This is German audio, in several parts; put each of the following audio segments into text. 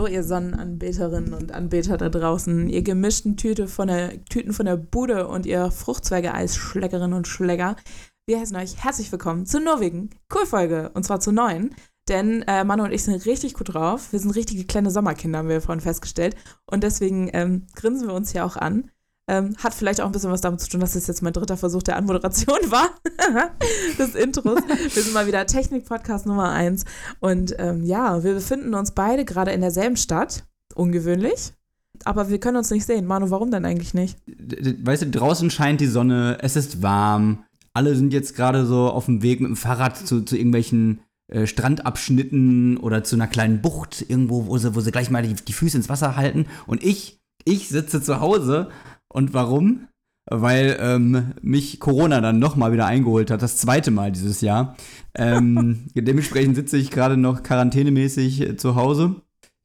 Hallo, ihr Sonnenanbeterinnen und Anbeter da draußen, ihr gemischten Tüte von der, Tüten von der Bude und ihr Fruchtzweige-Eisschleckerinnen und Schlecker. Wir heißen euch herzlich willkommen zu Norwegen. Cool-Folge, und zwar zu neun. Denn äh, Manu und ich sind richtig gut drauf. Wir sind richtige kleine Sommerkinder, haben wir vorhin festgestellt. Und deswegen ähm, grinsen wir uns hier auch an. Ähm, hat vielleicht auch ein bisschen was damit zu tun, dass es jetzt mein dritter Versuch der Anmoderation war. des Intros. Wir sind mal wieder Technik-Podcast Nummer 1. Und ähm, ja, wir befinden uns beide gerade in derselben Stadt. Ungewöhnlich. Aber wir können uns nicht sehen. Manu, warum denn eigentlich nicht? Weißt du, draußen scheint die Sonne, es ist warm. Alle sind jetzt gerade so auf dem Weg mit dem Fahrrad zu, zu irgendwelchen äh, Strandabschnitten oder zu einer kleinen Bucht irgendwo, wo sie, wo sie gleich mal die, die Füße ins Wasser halten. Und ich, ich sitze zu Hause und warum? Weil ähm, mich Corona dann nochmal wieder eingeholt hat, das zweite Mal dieses Jahr. Ähm, dementsprechend sitze ich gerade noch quarantänemäßig äh, zu Hause.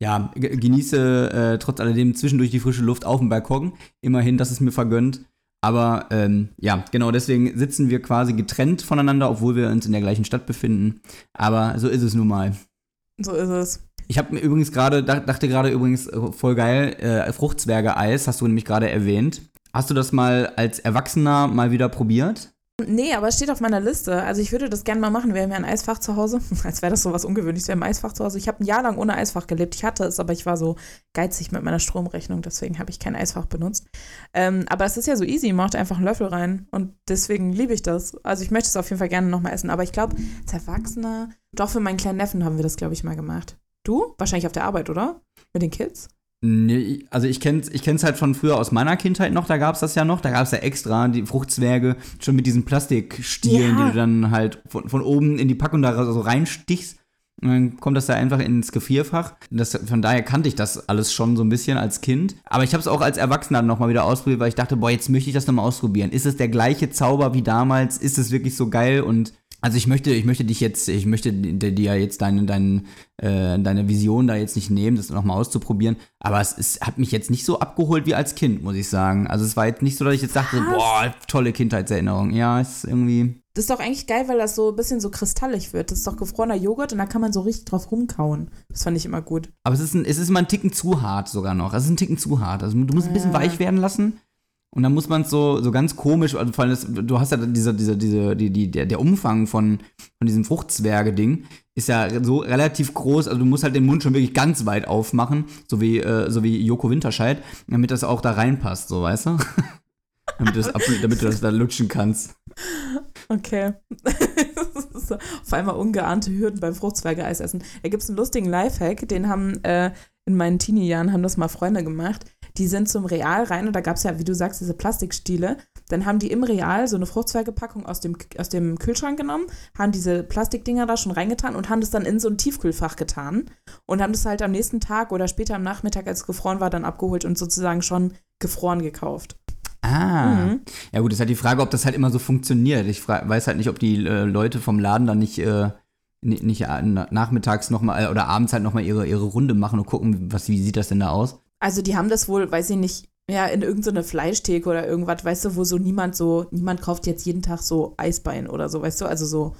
Ja, genieße äh, trotz alledem zwischendurch die frische Luft auf dem Balkon. Immerhin, das ist mir vergönnt. Aber ähm, ja, genau deswegen sitzen wir quasi getrennt voneinander, obwohl wir uns in der gleichen Stadt befinden. Aber so ist es nun mal. So ist es. Ich habe mir übrigens gerade, dachte gerade übrigens, äh, voll geil, äh, Fruchtzwerge-Eis hast du nämlich gerade erwähnt. Hast du das mal als Erwachsener mal wieder probiert? Nee, aber es steht auf meiner Liste. Also ich würde das gerne mal machen. Wir haben ja ein Eisfach zu Hause. Als wäre das so was Ungewöhnliches. Wir haben ein Eisfach zu Hause. Ich habe ein Jahr lang ohne Eisfach gelebt. Ich hatte es, aber ich war so geizig mit meiner Stromrechnung. Deswegen habe ich kein Eisfach benutzt. Ähm, aber es ist ja so easy. Macht einfach einen Löffel rein. Und deswegen liebe ich das. Also ich möchte es auf jeden Fall gerne nochmal essen. Aber ich glaube, als Erwachsener, doch für meinen kleinen Neffen haben wir das, glaube ich, mal gemacht. Du? Wahrscheinlich auf der Arbeit, oder? Mit den Kids? Nee, also ich kenn's, ich kenn's halt von früher aus meiner Kindheit noch, da gab's das ja noch, da gab's ja extra die Fruchtzwerge schon mit diesen Plastikstielen, ja. die du dann halt von, von oben in die Packung da so reinstichst. Und dann kommt das da einfach ins Gefrierfach. Das, von daher kannte ich das alles schon so ein bisschen als Kind. Aber ich habe es auch als Erwachsener nochmal wieder ausprobiert, weil ich dachte, boah, jetzt möchte ich das nochmal ausprobieren. Ist es der gleiche Zauber wie damals? Ist es wirklich so geil? Und also ich möchte, ich möchte dich jetzt, ich möchte dir jetzt deine, deine, äh, deine Vision da jetzt nicht nehmen, das nochmal auszuprobieren. Aber es, es hat mich jetzt nicht so abgeholt wie als Kind, muss ich sagen. Also es war jetzt nicht so, dass ich jetzt dachte, Was? boah, tolle Kindheitserinnerung. Ja, es ist irgendwie. Das ist doch eigentlich geil, weil das so ein bisschen so kristallig wird. Das ist doch gefrorener Joghurt und da kann man so richtig drauf rumkauen. Das fand ich immer gut. Aber es ist, ein, es ist mal ein Ticken zu hart sogar noch. Es ist ein Ticken zu hart. Also du musst ein bisschen weich werden lassen. Und dann muss man es so, so ganz komisch, also vor allem das, du hast ja diese, diese, diese, die, die, der, der Umfang von, von diesem Fruchtzwerge-Ding ist ja so relativ groß, also du musst halt den Mund schon wirklich ganz weit aufmachen, so wie, äh, so wie Joko Winterscheid, damit das auch da reinpasst, so weißt du? damit, das, damit du das da lutschen kannst. Okay. Auf einmal ungeahnte Hürden beim Fruchtzwerge-Eis essen. Da gibt es einen lustigen Lifehack, den haben äh, in meinen Teenie-Jahren haben das mal Freunde gemacht die sind zum Real rein und da gab es ja, wie du sagst, diese Plastikstiele. Dann haben die im Real so eine Fruchtzweigepackung aus dem, aus dem Kühlschrank genommen, haben diese Plastikdinger da schon reingetan und haben das dann in so ein Tiefkühlfach getan und haben das halt am nächsten Tag oder später am Nachmittag, als es gefroren war, dann abgeholt und sozusagen schon gefroren gekauft. Ah, mhm. ja gut, ist halt die Frage, ob das halt immer so funktioniert. Ich weiß halt nicht, ob die äh, Leute vom Laden dann nicht, äh, nicht äh, nachmittags nochmal oder abends halt nochmal ihre, ihre Runde machen und gucken, was, wie sieht das denn da aus. Also die haben das wohl, weiß ich nicht, ja, in irgendeine Fleischtheke oder irgendwas, weißt du, wo so niemand so, niemand kauft jetzt jeden Tag so Eisbein oder so, weißt du, also so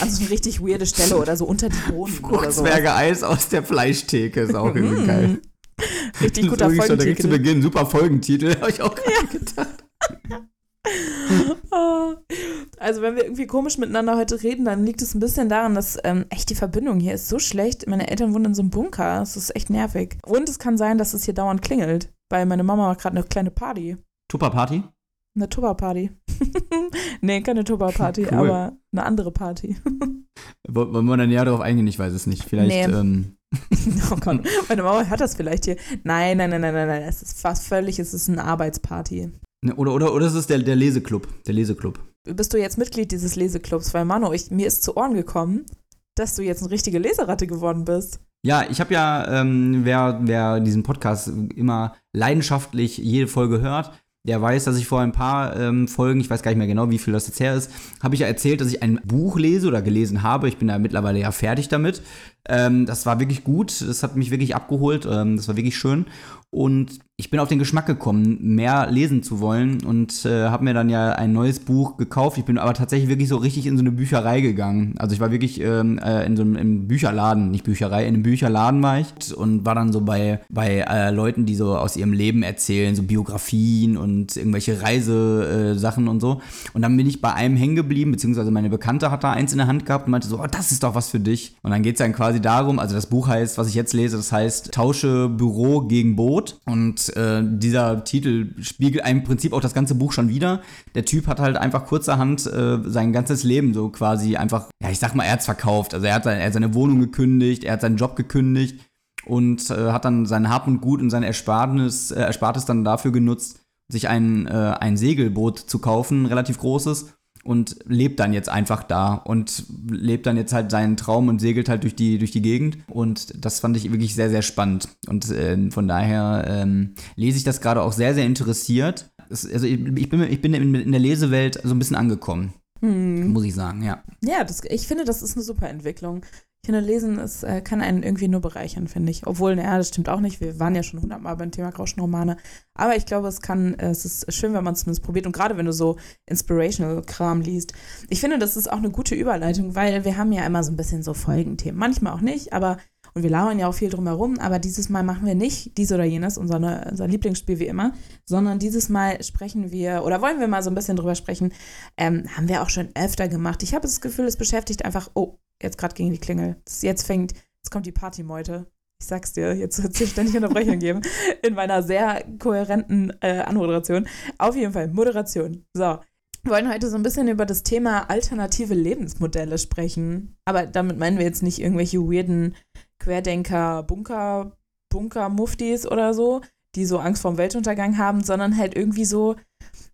an so eine richtig weirde Stelle oder so unter die Boden oder so. Eis aus der Fleischtheke ist auch irgendwie geil. Richtig guter Folgentitel. Schon direkt zu Beginn, super Folgentitel, habe ich auch gerade ja. gedacht. Also wenn wir irgendwie komisch miteinander heute reden, dann liegt es ein bisschen daran, dass ähm, echt die Verbindung hier ist so schlecht. Meine Eltern wohnen in so einem Bunker. Es ist echt nervig. Und es kann sein, dass es hier dauernd klingelt, weil meine Mama macht gerade eine kleine Party. Tupper-Party? Eine Tupper-Party. nee, keine Tupper-Party, cool. aber eine andere Party. Wollen wir dann näher darauf eingehen? Ich weiß es nicht. Vielleicht. Nee. Ähm oh Gott, meine Mama hört das vielleicht hier. Nein, nein, nein, nein, nein, nein. Es ist fast völlig, es ist eine Arbeitsparty. Ne, oder, oder, oder ist es der, der Leseclub? Der Leseclub. Bist du jetzt Mitglied dieses Leseclubs? Weil, Manu, ich, mir ist zu Ohren gekommen, dass du jetzt eine richtige Leseratte geworden bist. Ja, ich habe ja, ähm, wer, wer diesen Podcast immer leidenschaftlich jede Folge hört, der weiß, dass ich vor ein paar ähm, Folgen, ich weiß gar nicht mehr genau, wie viel das jetzt her ist, habe ich ja erzählt, dass ich ein Buch lese oder gelesen habe. Ich bin da mittlerweile ja fertig damit. Ähm, das war wirklich gut, das hat mich wirklich abgeholt, ähm, das war wirklich schön. Und ich bin auf den Geschmack gekommen, mehr lesen zu wollen und äh, habe mir dann ja ein neues Buch gekauft. Ich bin aber tatsächlich wirklich so richtig in so eine Bücherei gegangen. Also ich war wirklich ähm, äh, in so einem Bücherladen, nicht Bücherei, in einem Bücherladen war ich und war dann so bei, bei äh, Leuten, die so aus ihrem Leben erzählen, so Biografien und irgendwelche Reisesachen und so. Und dann bin ich bei einem hängen geblieben, beziehungsweise meine Bekannte hat da eins in der Hand gehabt und meinte so, oh, das ist doch was für dich. Und dann geht es dann quasi darum, also das Buch heißt, was ich jetzt lese, das heißt Tausche Büro gegen Boot und äh, dieser Titel spiegelt im Prinzip auch das ganze Buch schon wieder. Der Typ hat halt einfach kurzerhand äh, sein ganzes Leben so quasi einfach, ja, ich sag mal, er hat's verkauft. Also er hat, er hat seine Wohnung gekündigt, er hat seinen Job gekündigt und äh, hat dann sein Hab und Gut und sein Erspartes, äh, Erspartes dann dafür genutzt, sich ein, äh, ein Segelboot zu kaufen, relativ großes und lebt dann jetzt einfach da und lebt dann jetzt halt seinen Traum und segelt halt durch die, durch die Gegend. Und das fand ich wirklich sehr, sehr spannend. Und äh, von daher ähm, lese ich das gerade auch sehr, sehr interessiert. Es, also ich, ich, bin, ich bin in der Lesewelt so ein bisschen angekommen. Hm. Muss ich sagen, ja. Ja, das, ich finde, das ist eine super Entwicklung. Ich finde, Lesen ist, äh, kann einen irgendwie nur bereichern, finde ich. Obwohl, naja, das stimmt auch nicht. Wir waren ja schon hundertmal beim Thema Grauschenromane. Aber ich glaube, es kann, äh, es ist schön, wenn man es zumindest probiert. Und gerade wenn du so Inspirational-Kram liest. Ich finde, das ist auch eine gute Überleitung, weil wir haben ja immer so ein bisschen so Folgenthemen. Manchmal auch nicht, aber und wir lauern ja auch viel drumherum, aber dieses Mal machen wir nicht dies oder jenes, unser, unser Lieblingsspiel wie immer, sondern dieses Mal sprechen wir, oder wollen wir mal so ein bisschen drüber sprechen, ähm, haben wir auch schon öfter gemacht. Ich habe das Gefühl, es beschäftigt einfach, oh, jetzt gerade gegen die Klingel. Jetzt fängt, jetzt kommt die Partymeute. Ich sag's dir, jetzt wird es ständig Unterbrechung geben in meiner sehr kohärenten äh, Anmoderation. Auf jeden Fall, Moderation. So. Wir wollen heute so ein bisschen über das Thema alternative Lebensmodelle sprechen. Aber damit meinen wir jetzt nicht irgendwelche weirden Querdenker, Bunker, Bunker-Muftis oder so, die so Angst vorm Weltuntergang haben, sondern halt irgendwie so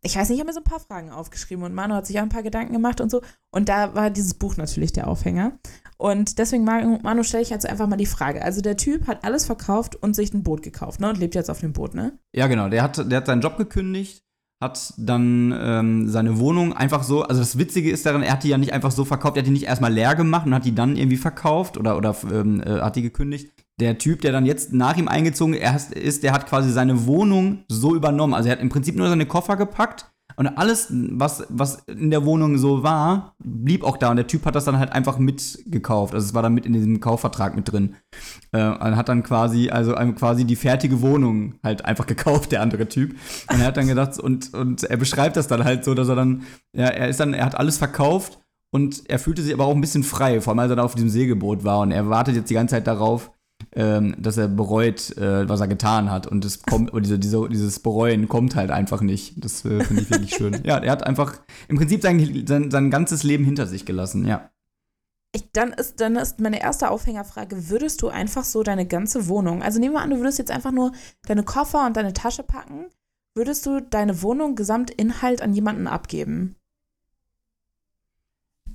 ich weiß nicht, ich habe mir so ein paar Fragen aufgeschrieben und Manu hat sich auch ein paar Gedanken gemacht und so. Und da war dieses Buch natürlich der Aufhänger. Und deswegen, Manu, stelle ich jetzt einfach mal die Frage. Also der Typ hat alles verkauft und sich ein Boot gekauft, ne? Und lebt jetzt auf dem Boot, ne? Ja, genau. Der hat, der hat seinen Job gekündigt, hat dann ähm, seine Wohnung einfach so, also das Witzige ist daran, er hat die ja nicht einfach so verkauft, er hat die nicht erstmal leer gemacht und hat die dann irgendwie verkauft oder, oder ähm, äh, hat die gekündigt, der Typ, der dann jetzt nach ihm eingezogen ist, der hat quasi seine Wohnung so übernommen. Also er hat im Prinzip nur seine Koffer gepackt und alles, was, was in der Wohnung so war, blieb auch da. Und der Typ hat das dann halt einfach mitgekauft. Also es war dann mit in diesem Kaufvertrag mit drin. Äh, und hat dann quasi, also quasi die fertige Wohnung halt einfach gekauft, der andere Typ. Und er hat dann gedacht, und, und er beschreibt das dann halt so, dass er dann, ja, er ist dann, er hat alles verkauft und er fühlte sich aber auch ein bisschen frei, vor allem als er da auf diesem Segelboot war. Und er wartet jetzt die ganze Zeit darauf, ähm, dass er bereut, äh, was er getan hat. Und das kommt, diese, diese, dieses Bereuen kommt halt einfach nicht. Das äh, finde ich wirklich schön. Ja, er hat einfach im Prinzip sein, sein, sein ganzes Leben hinter sich gelassen, ja. Ich, dann, ist, dann ist meine erste Aufhängerfrage, würdest du einfach so deine ganze Wohnung, also nehmen wir an, du würdest jetzt einfach nur deine Koffer und deine Tasche packen, würdest du deine Wohnung Gesamtinhalt an jemanden abgeben?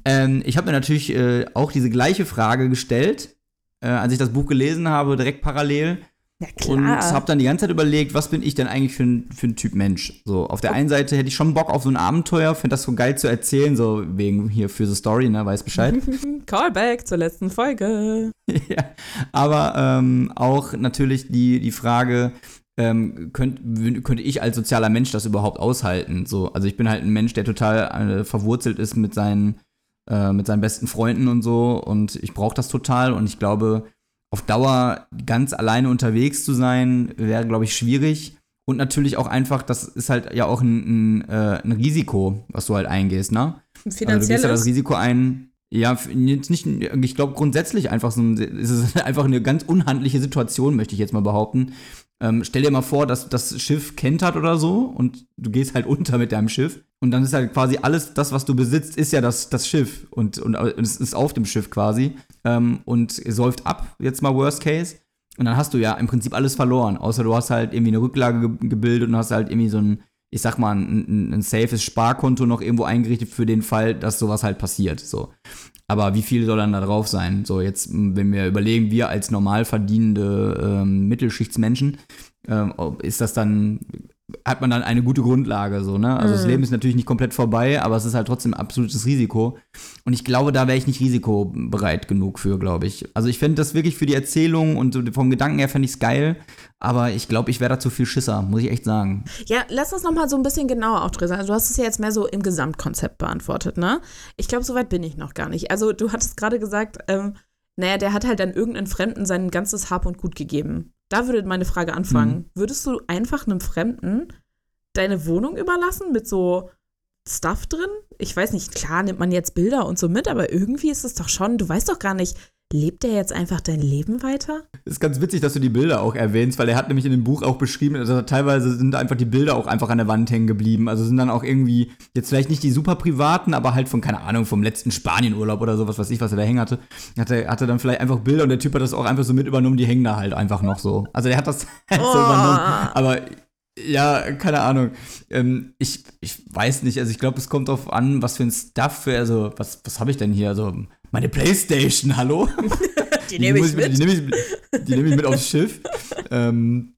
Ähm, ich habe mir natürlich äh, auch diese gleiche Frage gestellt äh, als ich das Buch gelesen habe, direkt parallel. Ja, klar. Und habe dann die ganze Zeit überlegt, was bin ich denn eigentlich für ein, für ein Typ Mensch? So, auf der einen Seite hätte ich schon Bock auf so ein Abenteuer, finde das so geil zu erzählen, so wegen hier für the Story, ne, weiß Bescheid. Callback zur letzten Folge. ja, aber ähm, auch natürlich die, die Frage, ähm, könnt, könnte ich als sozialer Mensch das überhaupt aushalten? So, also ich bin halt ein Mensch, der total äh, verwurzelt ist mit seinen äh, mit seinen besten Freunden und so. Und ich brauche das total. Und ich glaube, auf Dauer ganz alleine unterwegs zu sein, wäre, glaube ich, schwierig. Und natürlich auch einfach, das ist halt ja auch ein, ein, äh, ein Risiko, was du halt eingehst, ne? Finanzielles? Also du gehst ja das Risiko ein, ja, jetzt nicht, ich glaube grundsätzlich einfach so ein, ist es einfach eine ganz unhandliche Situation, möchte ich jetzt mal behaupten. Ähm, stell dir mal vor, dass das Schiff kentert oder so und du gehst halt unter mit deinem Schiff und dann ist halt quasi alles, das, was du besitzt, ist ja das, das Schiff und, und, und es ist auf dem Schiff quasi ähm, und säuft ab, jetzt mal Worst Case. Und dann hast du ja im Prinzip alles verloren, außer du hast halt irgendwie eine Rücklage ge gebildet und hast halt irgendwie so ein, ich sag mal, ein, ein, ein safes Sparkonto noch irgendwo eingerichtet für den Fall, dass sowas halt passiert. So. Aber wie viel soll dann da drauf sein? So, jetzt, wenn wir überlegen, wir als normal verdienende ähm, Mittelschichtsmenschen, ähm, ist das dann hat man dann eine gute Grundlage, so, ne? Also das Mhm. Leben ist natürlich nicht komplett vorbei, aber es ist halt trotzdem ein absolutes Risiko. Und ich glaube, da wäre ich nicht risikobereit genug für, glaube ich. Also ich fände das wirklich für die Erzählung und vom Gedanken her fände ich es geil, aber ich glaube, ich wäre da zu viel Schisser, muss ich echt sagen. Ja, lass uns noch mal so ein bisschen genauer aufdröseln. Also du hast es ja jetzt mehr so im Gesamtkonzept beantwortet, ne? Ich glaube, soweit bin ich noch gar nicht. Also du hattest gerade gesagt, ähm, naja, der hat halt dann irgendeinen Fremden sein ganzes Hab und Gut gegeben. Da würde meine Frage anfangen. Würdest du einfach einem Fremden deine Wohnung überlassen mit so Stuff drin? Ich weiß nicht, klar nimmt man jetzt Bilder und so mit, aber irgendwie ist es doch schon, du weißt doch gar nicht, lebt der jetzt einfach dein Leben weiter? Ist ganz witzig, dass du die Bilder auch erwähnst, weil er hat nämlich in dem Buch auch beschrieben, also teilweise sind einfach die Bilder auch einfach an der Wand hängen geblieben. Also sind dann auch irgendwie, jetzt vielleicht nicht die super privaten, aber halt von, keine Ahnung, vom letzten Spanienurlaub oder sowas, was ich, was er da hängen hatte. Hatte, hatte dann vielleicht einfach Bilder und der Typ hat das auch einfach so mit übernommen, die hängen da halt einfach noch so. Also der hat das halt so Oh. übernommen. Aber ja, keine Ahnung. Ähm, ich, ich weiß nicht, also ich glaube, es kommt drauf an, was für ein Stuff, für, also was, was habe ich denn hier? Also meine Playstation, hallo? Die nehme ich mit. Die nehme ich, die nehme ich mit aufs Schiff. ähm,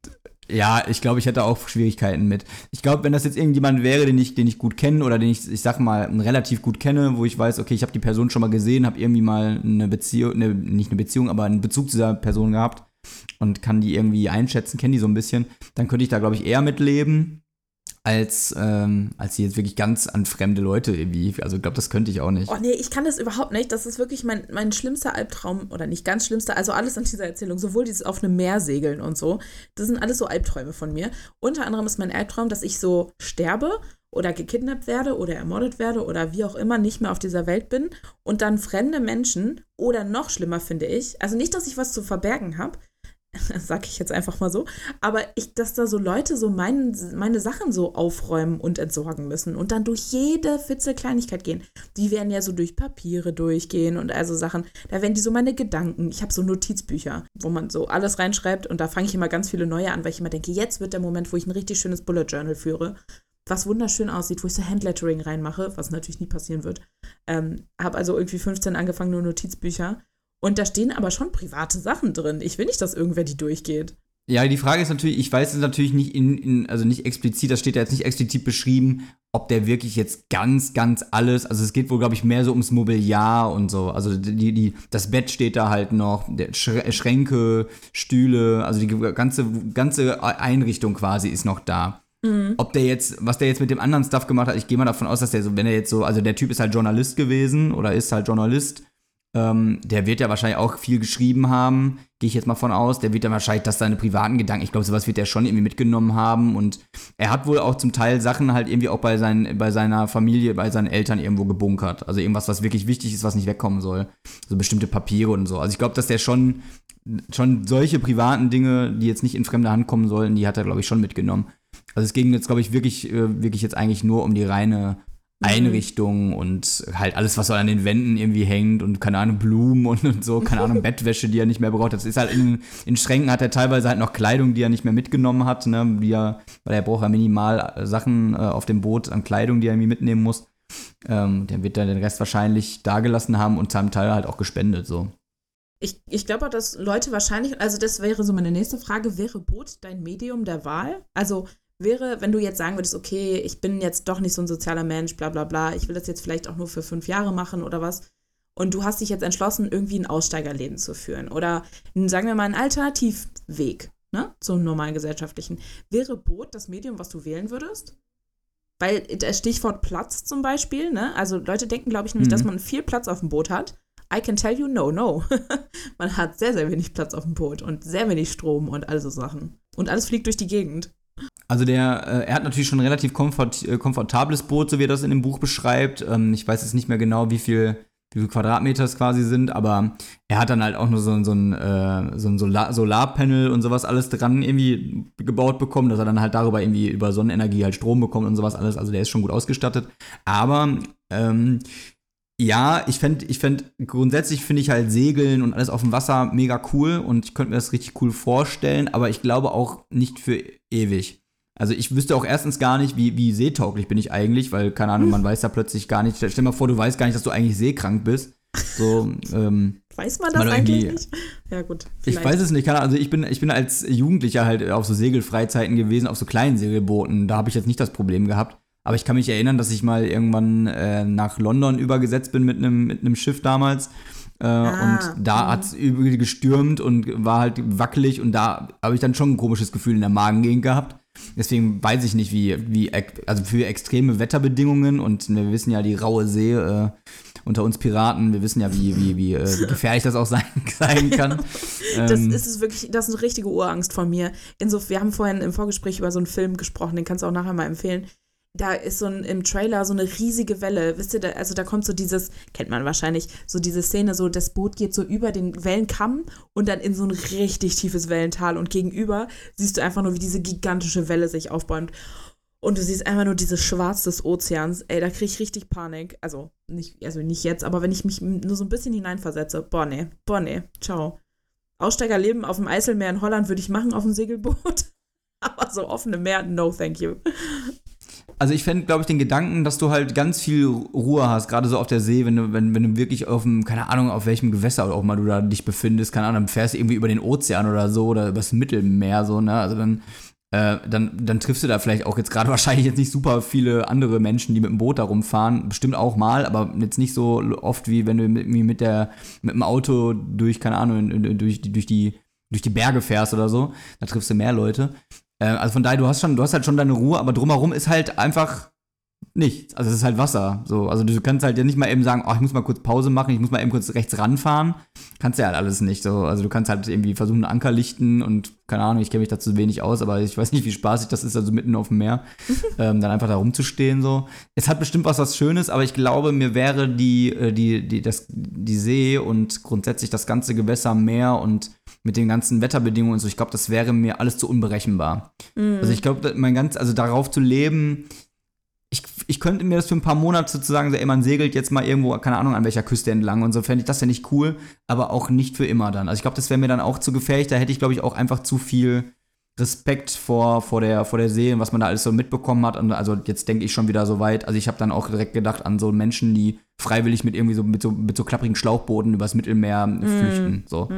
ja, ich glaube, ich hätte auch Schwierigkeiten mit. Ich glaube, wenn das jetzt irgendjemand wäre, den ich, den ich gut kenne oder den ich, ich sag mal, relativ gut kenne, wo ich weiß, okay, ich habe die Person schon mal gesehen, habe irgendwie mal eine Beziehung, ne, nicht eine Beziehung, aber einen Bezug zu dieser Person gehabt und kann die irgendwie einschätzen, kenne die so ein bisschen, dann könnte ich da, glaube ich, eher mitleben, als, ähm, als jetzt wirklich ganz an fremde Leute irgendwie. Also ich glaube, das könnte ich auch nicht. Oh nee, ich kann das überhaupt nicht. Das ist wirklich mein, mein schlimmster Albtraum, oder nicht ganz schlimmster, also alles an dieser Erzählung, sowohl dieses auf einem Meer segeln und so, das sind alles so Albträume von mir. Unter anderem ist mein Albtraum, dass ich so sterbe oder gekidnappt werde oder ermordet werde oder wie auch immer nicht mehr auf dieser Welt bin und dann fremde Menschen oder noch schlimmer finde ich, also nicht, dass ich was zu verbergen habe, sag ich jetzt einfach mal so, aber ich, dass da so Leute so mein, meine Sachen so aufräumen und entsorgen müssen und dann durch jede Fitze Kleinigkeit gehen. Die werden ja so durch Papiere durchgehen und also Sachen, da werden die so meine Gedanken. Ich habe so Notizbücher, wo man so alles reinschreibt und da fange ich immer ganz viele neue an, weil ich immer denke, jetzt wird der Moment, wo ich ein richtig schönes Bullet Journal führe, was wunderschön aussieht, wo ich so Handlettering reinmache, was natürlich nie passieren wird. Ähm, habe also irgendwie 15 angefangene Notizbücher und da stehen aber schon private Sachen drin. Ich will nicht, dass irgendwer die durchgeht. Ja, die Frage ist natürlich, ich weiß es natürlich nicht in, in, also nicht explizit, das steht ja jetzt nicht explizit beschrieben, ob der wirklich jetzt ganz, ganz alles, also es geht wohl, glaube ich, mehr so ums Mobiliar und so. Also die, die, das Bett steht da halt noch, Schränke, Stühle, also die ganze, ganze Einrichtung quasi ist noch da. Ob der jetzt, was der jetzt mit dem anderen Stuff gemacht hat, ich gehe mal davon aus, dass der so, wenn er jetzt so, also der Typ ist halt Journalist gewesen oder ist halt Journalist, ähm, der wird ja wahrscheinlich auch viel geschrieben haben, gehe ich jetzt mal von aus. Der wird dann wahrscheinlich das seine privaten Gedanken, ich glaube, sowas wird er schon irgendwie mitgenommen haben. Und er hat wohl auch zum Teil Sachen halt irgendwie auch bei, seinen, bei seiner Familie, bei seinen Eltern irgendwo gebunkert. Also irgendwas, was wirklich wichtig ist, was nicht wegkommen soll. So bestimmte Papiere und so. Also ich glaube, dass der schon, schon solche privaten Dinge, die jetzt nicht in fremde Hand kommen sollen, die hat er, glaube ich, schon mitgenommen. Also es ging jetzt, glaube ich, wirklich, äh, wirklich jetzt eigentlich nur um die reine Einrichtung und halt alles, was so an den Wänden irgendwie hängt und keine Ahnung, Blumen und, und so, keine Ahnung, Bettwäsche, die er nicht mehr braucht. Das ist halt in, in Schränken hat er teilweise halt noch Kleidung, die er nicht mehr mitgenommen hat, ne, die er, weil er braucht ja minimal äh, Sachen äh, auf dem Boot an Kleidung, die er irgendwie mitnehmen muss. Ähm, der wird dann den Rest wahrscheinlich dagelassen haben und zum Teil halt auch gespendet, so. Ich, ich glaube auch, dass Leute wahrscheinlich, also das wäre so meine nächste Frage, wäre Boot dein Medium der Wahl? Also wäre, wenn du jetzt sagen würdest, okay, ich bin jetzt doch nicht so ein sozialer Mensch, bla bla bla, ich will das jetzt vielleicht auch nur für fünf Jahre machen oder was, und du hast dich jetzt entschlossen, irgendwie ein Aussteigerleben zu führen oder sagen wir mal einen Alternativweg, ne, zum normalen gesellschaftlichen, wäre Boot das Medium, was du wählen würdest? Weil das Stichwort Platz zum Beispiel, ne? Also Leute denken, glaube ich, nämlich, Mhm. dass man viel Platz auf dem Boot hat. I can tell you no, no. man hat sehr, sehr wenig Platz auf dem Boot und sehr wenig Strom und all so Sachen. Und alles fliegt durch die Gegend. Also der, äh, er hat natürlich schon ein relativ komfort, äh, komfortables Boot, so wie er das in dem Buch beschreibt. Ähm, ich weiß jetzt nicht mehr genau, wie viel, wie viel Quadratmeter es quasi sind, aber er hat dann halt auch nur so, so ein, äh, so ein Solar Solarpanel und sowas alles dran irgendwie gebaut bekommen, dass er dann halt darüber irgendwie über Sonnenenergie halt Strom bekommt und sowas alles. Also der ist schon gut ausgestattet. Aber ähm, ja, ich fände, ich fänd, grundsätzlich finde ich halt Segeln und alles auf dem Wasser mega cool und ich könnte mir das richtig cool vorstellen, aber ich glaube auch nicht für ewig. Also ich wüsste auch erstens gar nicht, wie, wie seetauglich bin ich eigentlich, weil, keine Ahnung, man weiß ja plötzlich gar nicht, stell dir mal vor, du weißt gar nicht, dass du eigentlich seekrank bist So, ähm, Weiß man das eigentlich nicht? Ja, gut. Ich vielleicht. weiß es nicht, keine Ahnung. also ich bin, ich bin als Jugendlicher halt auf so Segelfreizeiten gewesen, auf so kleinen Segelbooten. Da habe ich jetzt nicht das Problem gehabt. Aber ich kann mich erinnern, dass ich mal irgendwann äh, nach London übergesetzt bin mit einem mit einem Schiff damals. Äh, Ah, und da hat es übel gestürmt und war halt wackelig und da habe ich dann schon ein komisches Gefühl in der Magengegend gehabt. Deswegen weiß ich nicht, wie, wie, also für extreme Wetterbedingungen und wir wissen ja, die raue See äh, unter uns Piraten, wir wissen ja, wie, wie, wie, äh, gefährlich das auch sein, sein kann. Das Ähm, ist es wirklich, das ist eine richtige Urangst von mir. Insof wir haben vorhin im Vorgespräch über so einen Film gesprochen, den kannst du auch nachher mal empfehlen. Da ist so ein, im Trailer so eine riesige Welle. Wisst ihr, da, also da kommt so dieses, kennt man wahrscheinlich, so diese Szene, so das Boot geht so über den Wellenkamm und dann in so ein richtig tiefes Wellental und gegenüber siehst du einfach nur, wie diese gigantische Welle sich aufbäumt. Und du siehst einfach nur dieses Schwarz des Ozeans. Ey, da krieg ich richtig Panik. Also nicht, also nicht jetzt, aber wenn ich mich nur so ein bisschen hineinversetze. Boah, nee, boah, nee, ciao. Aussteigerleben auf dem Eiselmeer in Holland würde ich machen auf dem Segelboot. Aber so offene Meer, no thank you. Also ich fände, glaube ich, den Gedanken, dass du halt ganz viel Ruhe hast, gerade so auf der See, wenn du, wenn, wenn du wirklich auf dem, keine Ahnung, auf welchem Gewässer auch mal du da dich befindest, keine Ahnung, dann fährst du irgendwie über den Ozean oder so oder übers Mittelmeer so, ne? Also dann, äh, dann, dann triffst du da vielleicht auch jetzt gerade wahrscheinlich jetzt nicht super viele andere Menschen, die mit dem Boot da rumfahren. Bestimmt auch mal, aber jetzt nicht so oft, wie wenn du mit, mit der, mit dem Auto durch, keine Ahnung, durch, durch die, durch die Berge fährst oder so. Da triffst du mehr Leute. Äh, also von daher, du hast schon, du hast halt schon deine Ruhe, aber drumherum ist halt einfach nichts. Also es ist halt Wasser. So, also du kannst halt ja nicht mal eben sagen, oh, ich muss mal kurz Pause machen, ich muss mal eben kurz rechts ranfahren. Kannst ja halt alles nicht. So, also du kannst halt irgendwie versuchen, einen Anker lichten und keine Ahnung, ich kenne mich dazu wenig aus, aber ich weiß nicht, wie spaßig das ist, also mitten auf dem Meer, ähm, dann einfach da rumzustehen. So. Es hat bestimmt was, was Schönes, aber ich glaube, mir wäre die, äh, die, die, das, die See und grundsätzlich das ganze Gewässer, Meer und mit den ganzen Wetterbedingungen und so, ich glaube, das wäre mir alles zu unberechenbar. Also ich glaube, mein ganz, also darauf zu leben, ich, ich könnte mir das für ein paar Monate sozusagen, so, ey, man segelt jetzt mal irgendwo, keine Ahnung, an welcher Küste entlang und so, fände ich das ja nicht cool, aber auch nicht für immer dann. Also ich glaube, das wäre mir dann auch zu gefährlich, da hätte ich, glaube ich, auch einfach zu viel Respekt vor, vor, der, vor der See und was man da alles so mitbekommen hat. Und also jetzt denke ich schon wieder so weit. Also ich habe dann auch direkt gedacht an so Menschen, die freiwillig mit irgendwie so mit so, mit so klapprigen Schlauchbooten übers Mittelmeer flüchten. So.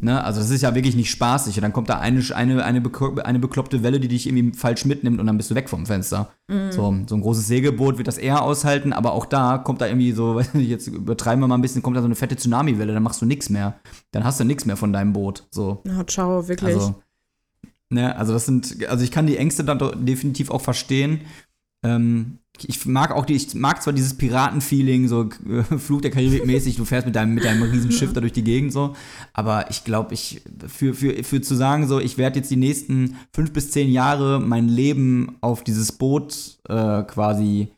Ne? Also das ist ja wirklich nicht spaßig. Und dann kommt da eine, eine, eine, eine bekloppte Welle, die dich irgendwie falsch mitnimmt und dann bist du weg vom Fenster. So, so ein großes Segelboot wird das eher aushalten, aber auch da kommt da irgendwie so, weiß nicht, jetzt übertreiben wir mal ein bisschen, kommt da so eine fette Tsunami-Welle, dann machst du nichts mehr. Dann hast du nichts mehr von deinem Boot. So. Oh, ciao, wirklich. Also, ne, also das sind, also ich kann die Ängste dann definitiv auch verstehen. Ähm, ich mag auch die, ich mag zwar dieses Piratenfeeling, so äh, Flug der Karibik mäßig, du fährst mit deinem, mit deinem riesen Schiff da durch die Gegend so, aber ich glaube, ich, für, für, für zu sagen, so, ich werde jetzt die nächsten fünf bis zehn Jahre mein Leben auf dieses Boot äh, quasi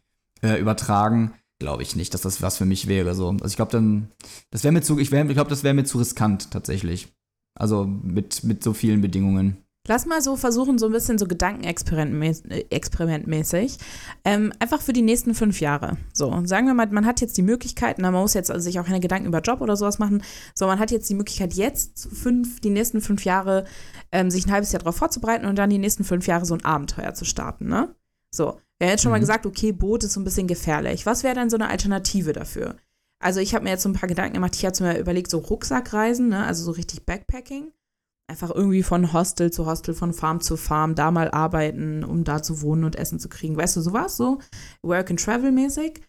äh, übertragen, glaube ich nicht, dass das was für mich wäre. So. Also ich glaube dann, das wäre mir zu, ich, ich glaube, das wäre mir zu riskant tatsächlich. Also mit, mit so vielen Bedingungen. Lass mal so versuchen, so ein bisschen so Gedankenexperimentmäßig. Ähm, einfach für die nächsten fünf Jahre. So, sagen wir mal, man hat jetzt die Möglichkeit, na, man muss jetzt also sich auch keine Gedanken über Job oder sowas machen, sondern man hat jetzt die Möglichkeit, jetzt fünf, die nächsten fünf Jahre ähm, sich ein halbes Jahr darauf vorzubereiten und dann die nächsten fünf Jahre so ein Abenteuer zu starten, ne? So, wir haben jetzt schon mal Mhm. gesagt, okay, Boot ist so ein bisschen gefährlich. Was wäre denn so eine Alternative dafür? Also ich habe mir jetzt so ein paar Gedanken gemacht. Ich hatte mir überlegt, so Rucksackreisen, ne? also so richtig Backpacking. Einfach irgendwie von Hostel zu Hostel, von Farm zu Farm, da mal arbeiten, um da zu wohnen und Essen zu kriegen. Weißt du, sowas, so Work and Travel mäßig.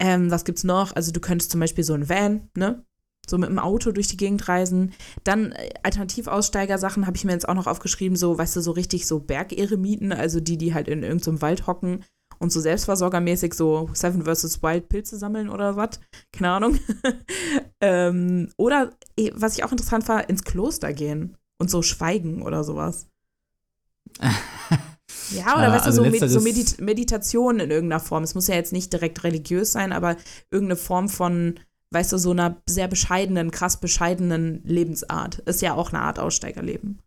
Ähm, was gibt's noch? Also du könntest zum Beispiel so ein Van, ne? So mit dem Auto durch die Gegend reisen. Dann äh, Alternativaussteiger-Sachen habe ich mir jetzt auch noch aufgeschrieben, so, weißt du, so richtig so Bergeremiten, also die, die halt in irgendeinem Wald hocken und so selbstversorgermäßig so Seven vs. Wild Pilze sammeln oder was. Keine Ahnung. ähm, oder, eh, was ich auch interessant war, ins Kloster gehen und so schweigen oder sowas. Ja, oder Äh, weißt also du, so, Med so Medit Meditation in irgendeiner Form. Es muss ja jetzt nicht direkt religiös sein, aber irgendeine Form von, weißt du, so einer sehr bescheidenen, krass bescheidenen Lebensart. Ist ja auch eine Art Aussteigerleben.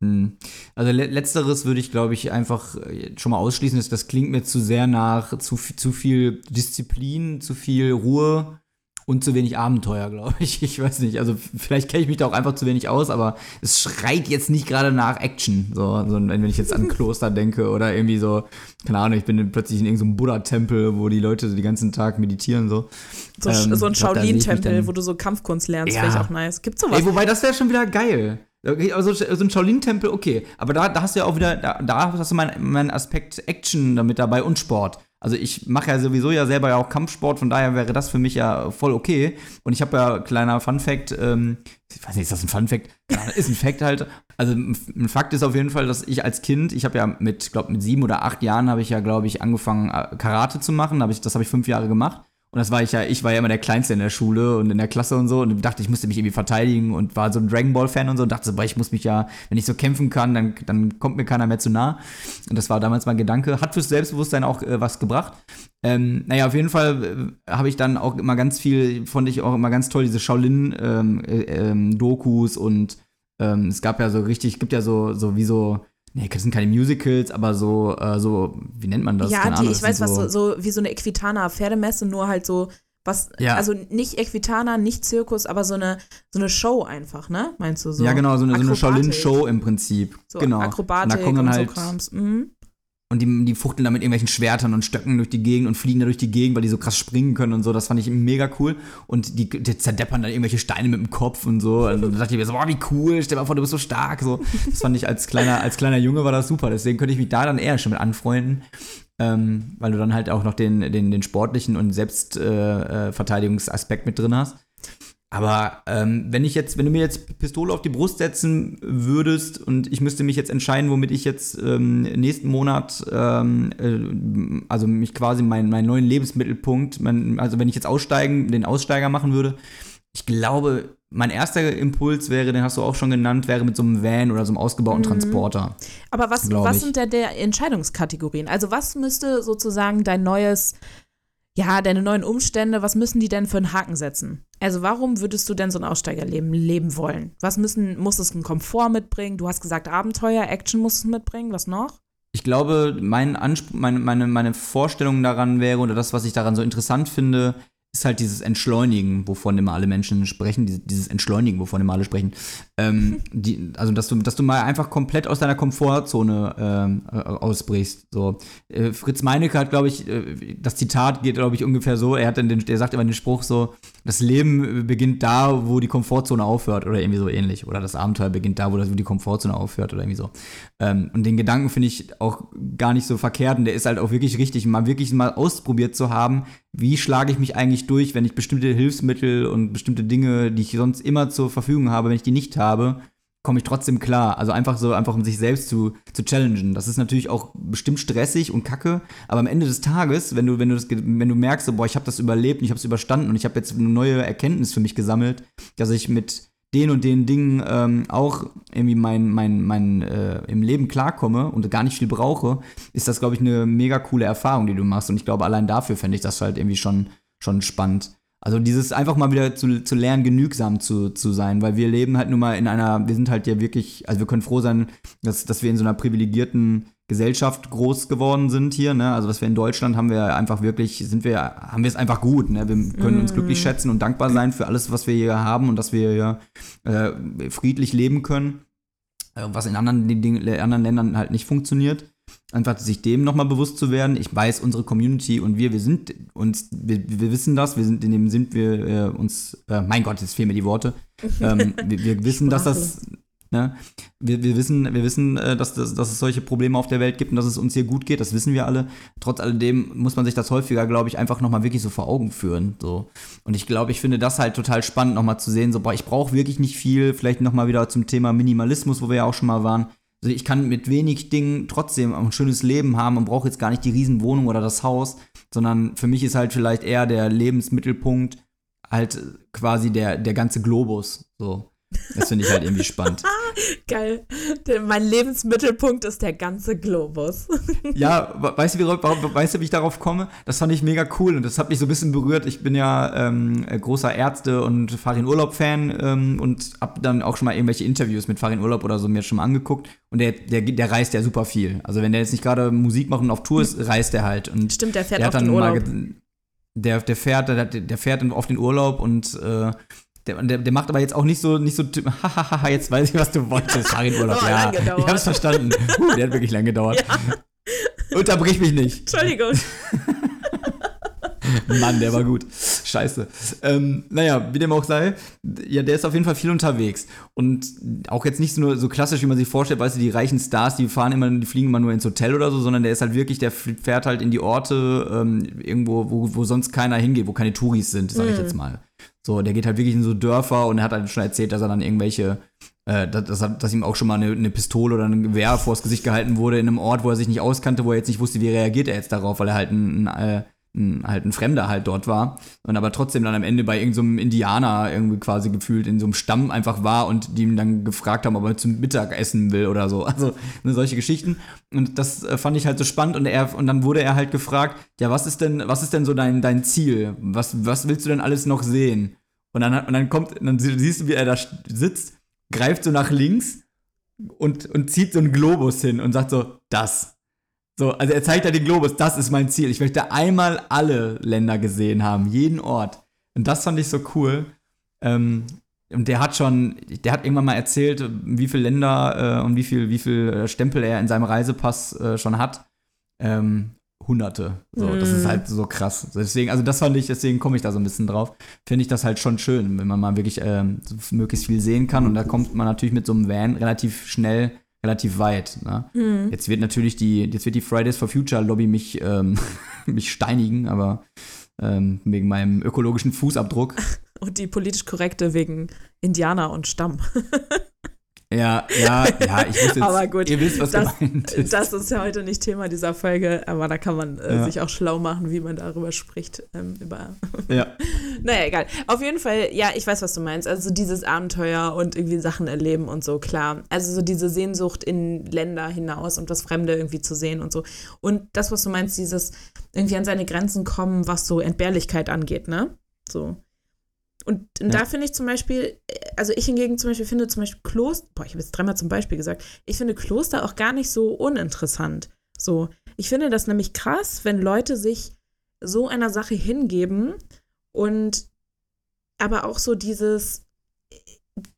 Hm. Also le letzteres würde ich, glaube ich, einfach äh, schon mal ausschließen. Das, das klingt mir zu sehr nach zu, zu viel Disziplin, zu viel Ruhe und zu wenig Abenteuer, glaube ich. Ich weiß nicht. Also vielleicht kenne ich mich da auch einfach zu wenig aus, aber es schreit jetzt nicht gerade nach Action. So, so, wenn ich jetzt an Kloster denke oder irgendwie so, keine Ahnung, ich bin plötzlich in irgendeinem Buddha-Tempel, wo die Leute so den ganzen Tag meditieren. So, so, ähm, so ein Shaolin-Tempel, wo du so Kampfkunst lernst, ja. wäre ich auch nice. Gibt's sowas? Ey, wobei, das wäre schon wieder geil. Okay, also so ein Shaolin-Tempel, okay. Aber da, da hast du ja auch wieder, da, da hast du meinen mein Aspekt Action damit dabei und Sport. Also ich mache ja sowieso ja selber ja auch Kampfsport, von daher wäre das für mich ja voll okay. Und ich habe ja, kleiner Fun-Fact, ähm, ich weiß nicht, ist das ein Fun-Fact? Ja, ist ein Fact halt. Also ein Fakt ist auf jeden Fall, dass ich als Kind, ich habe ja mit, glaube mit sieben oder acht Jahren habe ich ja, glaube ich, angefangen äh, Karate zu machen. Hab ich, das habe ich fünf Jahre gemacht. Und das war ich ja, ich war ja immer der Kleinste in der Schule und in der Klasse und so und dachte, ich musste mich irgendwie verteidigen und war so ein Dragon Ball Fan und so und dachte so, boah, ich muss mich ja, wenn ich so kämpfen kann, dann, dann kommt mir keiner mehr zu nah. Und das war damals mein Gedanke. Hat fürs Selbstbewusstsein auch äh, was gebracht. Ähm, naja, auf jeden Fall äh, habe ich dann auch immer ganz viel, fand ich auch immer ganz toll, diese Shaolin-Dokus ähm, äh, ähm, und ähm, es gab ja so richtig, gibt ja so, so wie so Nee, das sind keine Musicals, aber so, äh, so, wie nennt man das? Ja, die, ich weiß, was, so, so wie so eine Equitana-Pferdemesse, nur halt so, was, ja. also nicht Equitana, nicht Zirkus, aber so eine, so eine Show einfach, ne? Meinst du so? Ja, genau, so eine, so eine Shaolin-Show im Prinzip. So genau. Akrobatik und, da kommen dann halt, so Krams. Mhm. Und die, die fuchteln da mit irgendwelchen Schwertern und Stöcken durch die Gegend und fliegen da durch die Gegend, weil die so krass springen können und so. Das fand ich mega cool. Und die, die zerdeppern dann irgendwelche Steine mit dem Kopf und so. Und dann dachte ich mir so, boah, wie cool, stell mal vor, du bist so stark. So. Das fand ich als kleiner, als kleiner Junge war das super. Deswegen könnte ich mich da dann eher schon mit anfreunden. Ähm, weil du dann halt auch noch den, den, den sportlichen und Selbstverteidigungsaspekt äh, mit drin hast. Aber ähm, wenn ich jetzt, wenn du mir jetzt Pistole auf die Brust setzen würdest und ich müsste mich jetzt entscheiden, womit ich jetzt ähm, nächsten Monat, ähm, äh, also mich quasi meinen mein neuen Lebensmittelpunkt, mein, also wenn ich jetzt aussteigen, den Aussteiger machen würde, ich glaube, mein erster Impuls wäre, den hast du auch schon genannt, wäre mit so einem Van oder so einem ausgebauten mhm. Transporter. Aber was, was sind denn der Entscheidungskategorien? Also was müsste sozusagen dein neues ja, deine neuen Umstände, was müssen die denn für einen Haken setzen? Also warum würdest du denn so ein Aussteigerleben leben wollen? Was müssen, muss es einen Komfort mitbringen? Du hast gesagt Abenteuer, Action muss es mitbringen, was noch? Ich glaube, mein Anspruch, meine, meine, meine Vorstellung daran wäre, oder das, was ich daran so interessant finde, ist halt dieses Entschleunigen, wovon immer alle Menschen sprechen, dieses Entschleunigen, wovon immer alle sprechen. Ähm, die, also, dass du, dass du mal einfach komplett aus deiner Komfortzone ähm, äh, ausbrichst. So. Äh, Fritz Meinecke hat, glaube ich, äh, das Zitat geht, glaube ich, ungefähr so, er, hat den, er sagt immer den Spruch so, das Leben beginnt da, wo die Komfortzone aufhört oder irgendwie so ähnlich. Oder das Abenteuer beginnt da, wo, das, wo die Komfortzone aufhört oder irgendwie so. Ähm, und den Gedanken finde ich auch gar nicht so verkehrt und der ist halt auch wirklich richtig, mal wirklich mal ausprobiert zu haben, wie schlage ich mich eigentlich durch, wenn ich bestimmte Hilfsmittel und bestimmte Dinge, die ich sonst immer zur Verfügung habe, wenn ich die nicht habe, komme ich trotzdem klar. Also einfach so, einfach um sich selbst zu, zu challengen. Das ist natürlich auch bestimmt stressig und kacke, aber am Ende des Tages, wenn du, wenn du, das, wenn du merkst, so, boah, ich habe das überlebt und ich habe es überstanden und ich habe jetzt eine neue Erkenntnis für mich gesammelt, dass ich mit den und den Dingen ähm, auch irgendwie mein, mein, mein äh, im Leben klarkomme und gar nicht viel brauche, ist das, glaube ich, eine mega coole Erfahrung, die du machst. Und ich glaube, allein dafür fände ich das halt irgendwie schon, schon spannend. Also dieses einfach mal wieder zu, zu lernen, genügsam zu, zu sein, weil wir leben halt nun mal in einer, wir sind halt ja wirklich, also wir können froh sein, dass, dass wir in so einer privilegierten Gesellschaft groß geworden sind hier, ne? Also dass wir in Deutschland haben wir einfach wirklich, sind wir, haben wir es einfach gut, ne? Wir können uns glücklich mm. schätzen und dankbar sein für alles, was wir hier haben und dass wir hier äh, friedlich leben können, äh, was in anderen, den, anderen Ländern halt nicht funktioniert. Einfach sich dem nochmal bewusst zu werden. Ich weiß, unsere Community und wir, wir sind uns, wir, wir wissen das, wir sind, in dem sind wir äh, uns, äh, mein Gott, jetzt fehlen mir die Worte. ähm, wir, wir wissen, dass das, Ne? Wir, wir wissen, wir wissen äh, dass, dass, dass es solche Probleme auf der Welt gibt und dass es uns hier gut geht, das wissen wir alle. Trotz alledem muss man sich das häufiger, glaube ich, einfach nochmal wirklich so vor Augen führen. So. Und ich glaube, ich finde das halt total spannend, nochmal zu sehen, so, boah, ich brauche wirklich nicht viel, vielleicht nochmal wieder zum Thema Minimalismus, wo wir ja auch schon mal waren. Also ich kann mit wenig Dingen trotzdem ein schönes Leben haben und brauche jetzt gar nicht die Riesenwohnung oder das Haus, sondern für mich ist halt vielleicht eher der Lebensmittelpunkt halt quasi der, der ganze Globus. So. Das finde ich halt irgendwie spannend. Geil. Mein Lebensmittelpunkt ist der ganze Globus. ja, weißt du, wie, weißt du, wie ich darauf komme? Das fand ich mega cool und das hat mich so ein bisschen berührt. Ich bin ja ähm, großer Ärzte- und Farin Urlaub-Fan ähm, und hab dann auch schon mal irgendwelche Interviews mit Farin Urlaub oder so mir schon mal angeguckt. Und der, der, der reist ja super viel. Also wenn der jetzt nicht gerade Musik macht und auf Tour ist, reist er halt. Und Stimmt, der fährt der auf den Urlaub. der, der fährt, der, der fährt auf den Urlaub und äh, der, der, der, macht aber jetzt auch nicht so, nicht so, hahaha, jetzt weiß ich, was du wolltest, Fahrradurlaub. Oh, ja, ich hab's verstanden. Uh, der hat wirklich lange gedauert. Ja. Unterbrich mich nicht. Entschuldigung. Mann, der war gut. Scheiße. Ähm, naja, wie dem auch sei, ja, der ist auf jeden Fall viel unterwegs. Und auch jetzt nicht nur so klassisch, wie man sich vorstellt, weißt du, die reichen Stars, die fahren immer, die fliegen immer nur ins Hotel oder so, sondern der ist halt wirklich, der fährt halt in die Orte, ähm, irgendwo, wo, wo sonst keiner hingeht, wo keine Touris sind, sag ich mhm. jetzt mal. So, der geht halt wirklich in so Dörfer und er hat halt schon erzählt, dass er dann irgendwelche äh, dass, dass, ihm auch schon mal eine, eine, Pistole oder ein Gewehr vors Gesicht gehalten wurde in einem Ort, wo er sich nicht auskannte, wo er jetzt nicht wusste, wie reagiert er jetzt darauf, weil er halt ein, ein, äh, halt ein Fremder halt dort war und aber trotzdem dann am Ende bei irgendeinem so Indianer irgendwie quasi gefühlt in so einem Stamm einfach war und die ihm dann gefragt haben, ob er zum Mittag essen will oder so. Also ne, solche Geschichten. Und das äh, fand ich halt so spannend und er und dann wurde er halt gefragt, ja, was ist denn, was ist denn so dein, dein Ziel? Was, was willst du denn alles noch sehen? Und dann, und dann kommt, dann siehst du, wie er da sitzt, greift so nach links und, und zieht so einen Globus hin und sagt so, das. So, also er zeigt ja den Globus, das ist mein Ziel. Ich möchte einmal alle Länder gesehen haben, jeden Ort. Und das fand ich so cool. Ähm, und der hat schon, der hat irgendwann mal erzählt, wie viele Länder äh, und wie viel, wie viel äh, Stempel er in seinem Reisepass äh, schon hat. Ähm, Hunderte. So, mm. das ist mhm. halt so krass. Deswegen, also das fand ich, deswegen komme ich da so ein bisschen drauf. Finde ich das halt schon schön, wenn man mal wirklich ähm, möglichst viel sehen kann. Und da kommt man natürlich mit so einem Van relativ schnell relativ weit. Ne? Hm. Jetzt wird natürlich die, jetzt wird die Fridays for Future Lobby mich, ähm, mich steinigen, aber ähm, wegen meinem ökologischen Fußabdruck. Und die politisch korrekte wegen Indianer und Stamm. Ja, ja, ja, ich wusste jetzt, aber gut, ihr wisst, was das, gemeint ist. Das ist ja heute nicht Thema dieser Folge, aber da kann man äh, ja. sich auch schlau machen, wie man darüber spricht. Ähm, über ja. naja, egal. Auf jeden Fall, ja, ich weiß, was du meinst. Also dieses Abenteuer und irgendwie Sachen erleben und so, klar. Also so diese Sehnsucht in Länder hinaus und das Fremde irgendwie zu sehen und so. Und das, was du meinst, dieses irgendwie an seine Grenzen kommen, was so Entbehrlichkeit angeht, ne? So. Und, und ja. da finde ich zum Beispiel, also ich hingegen zum Beispiel finde zum Beispiel Kloster, boah, ich habe jetzt dreimal zum Beispiel gesagt, ich finde Kloster auch gar nicht so uninteressant. So, ich finde das nämlich krass, wenn Leute sich so einer Sache hingeben und aber auch so dieses,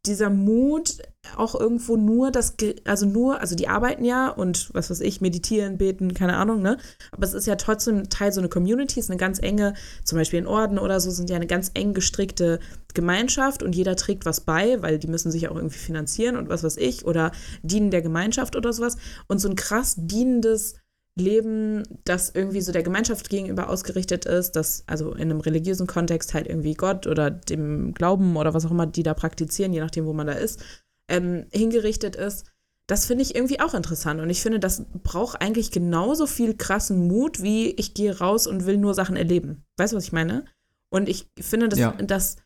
dieser Mut, auch irgendwo nur das, also nur, also die arbeiten ja und was weiß ich, meditieren, beten, keine Ahnung, ne? Aber es ist ja trotzdem Teil so einer Community, ist eine ganz enge, zum Beispiel in Orden oder so, sind ja eine ganz eng gestrickte Gemeinschaft und jeder trägt was bei, weil die müssen sich auch irgendwie finanzieren und was weiß ich oder dienen der Gemeinschaft oder sowas. Und so ein krass dienendes Leben, das irgendwie so der Gemeinschaft gegenüber ausgerichtet ist, das also in einem religiösen Kontext halt irgendwie Gott oder dem Glauben oder was auch immer die da praktizieren, je nachdem, wo man da ist, ähm, hingerichtet ist. Das finde ich irgendwie auch interessant. Und ich finde, das braucht eigentlich genauso viel krassen Mut, wie ich gehe raus und will nur Sachen erleben. Weißt du, was ich meine? Und ich finde, das, ja. das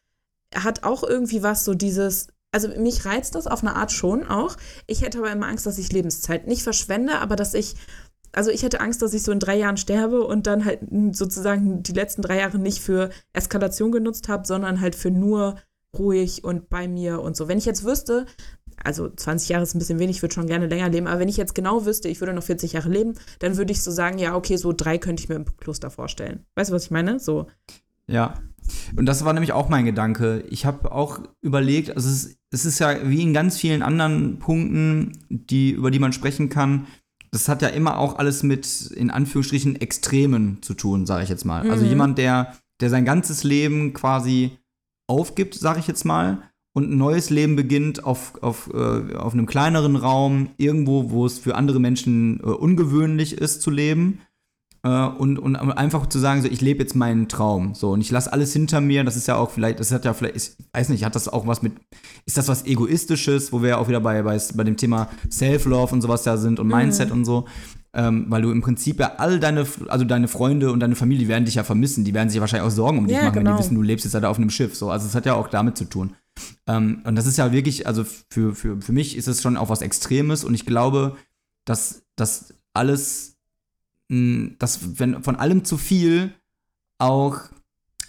hat auch irgendwie was, so dieses, also mich reizt das auf eine Art schon auch. Ich hätte aber immer Angst, dass ich Lebenszeit nicht verschwende, aber dass ich, also ich hätte Angst, dass ich so in drei Jahren sterbe und dann halt sozusagen die letzten drei Jahre nicht für Eskalation genutzt habe, sondern halt für nur ruhig und bei mir und so. Wenn ich jetzt wüsste, also 20 Jahre ist ein bisschen wenig, ich würde schon gerne länger leben, aber wenn ich jetzt genau wüsste, ich würde noch 40 Jahre leben, dann würde ich so sagen, ja, okay, so drei könnte ich mir im Kloster vorstellen. Weißt du, was ich meine? So. Ja. Und das war nämlich auch mein Gedanke. Ich habe auch überlegt, also es ist, es ist ja wie in ganz vielen anderen Punkten, die, über die man sprechen kann, das hat ja immer auch alles mit, in Anführungsstrichen, Extremen zu tun, sage ich jetzt mal. Also mhm. Also jemand, der, der sein ganzes Leben quasi aufgibt, sage ich jetzt mal, und ein neues Leben beginnt auf, auf, äh, auf einem kleineren Raum, irgendwo, wo es für andere Menschen äh, ungewöhnlich ist zu leben. Äh, und, und einfach zu sagen, so, ich lebe jetzt meinen Traum. So, und ich lasse alles hinter mir. Das ist ja auch vielleicht, das hat ja vielleicht, ich weiß nicht, hat das auch was mit, ist das was Egoistisches, wo wir ja auch wieder bei, bei, bei dem Thema Self-Love und sowas da sind und mhm. Mindset und so ähm, weil du im Prinzip ja all deine, also deine Freunde und deine Familie werden dich ja vermissen. Die werden sich ja wahrscheinlich auch Sorgen um dich ja, machen, genau. wenn die genau. wissen, du lebst jetzt halt auf einem Schiff. So, also es hat ja auch damit zu tun. Ähm, und das ist ja wirklich, also für, für, für mich ist es schon auch was Extremes und ich glaube, dass das alles, dass wenn von allem zu viel auch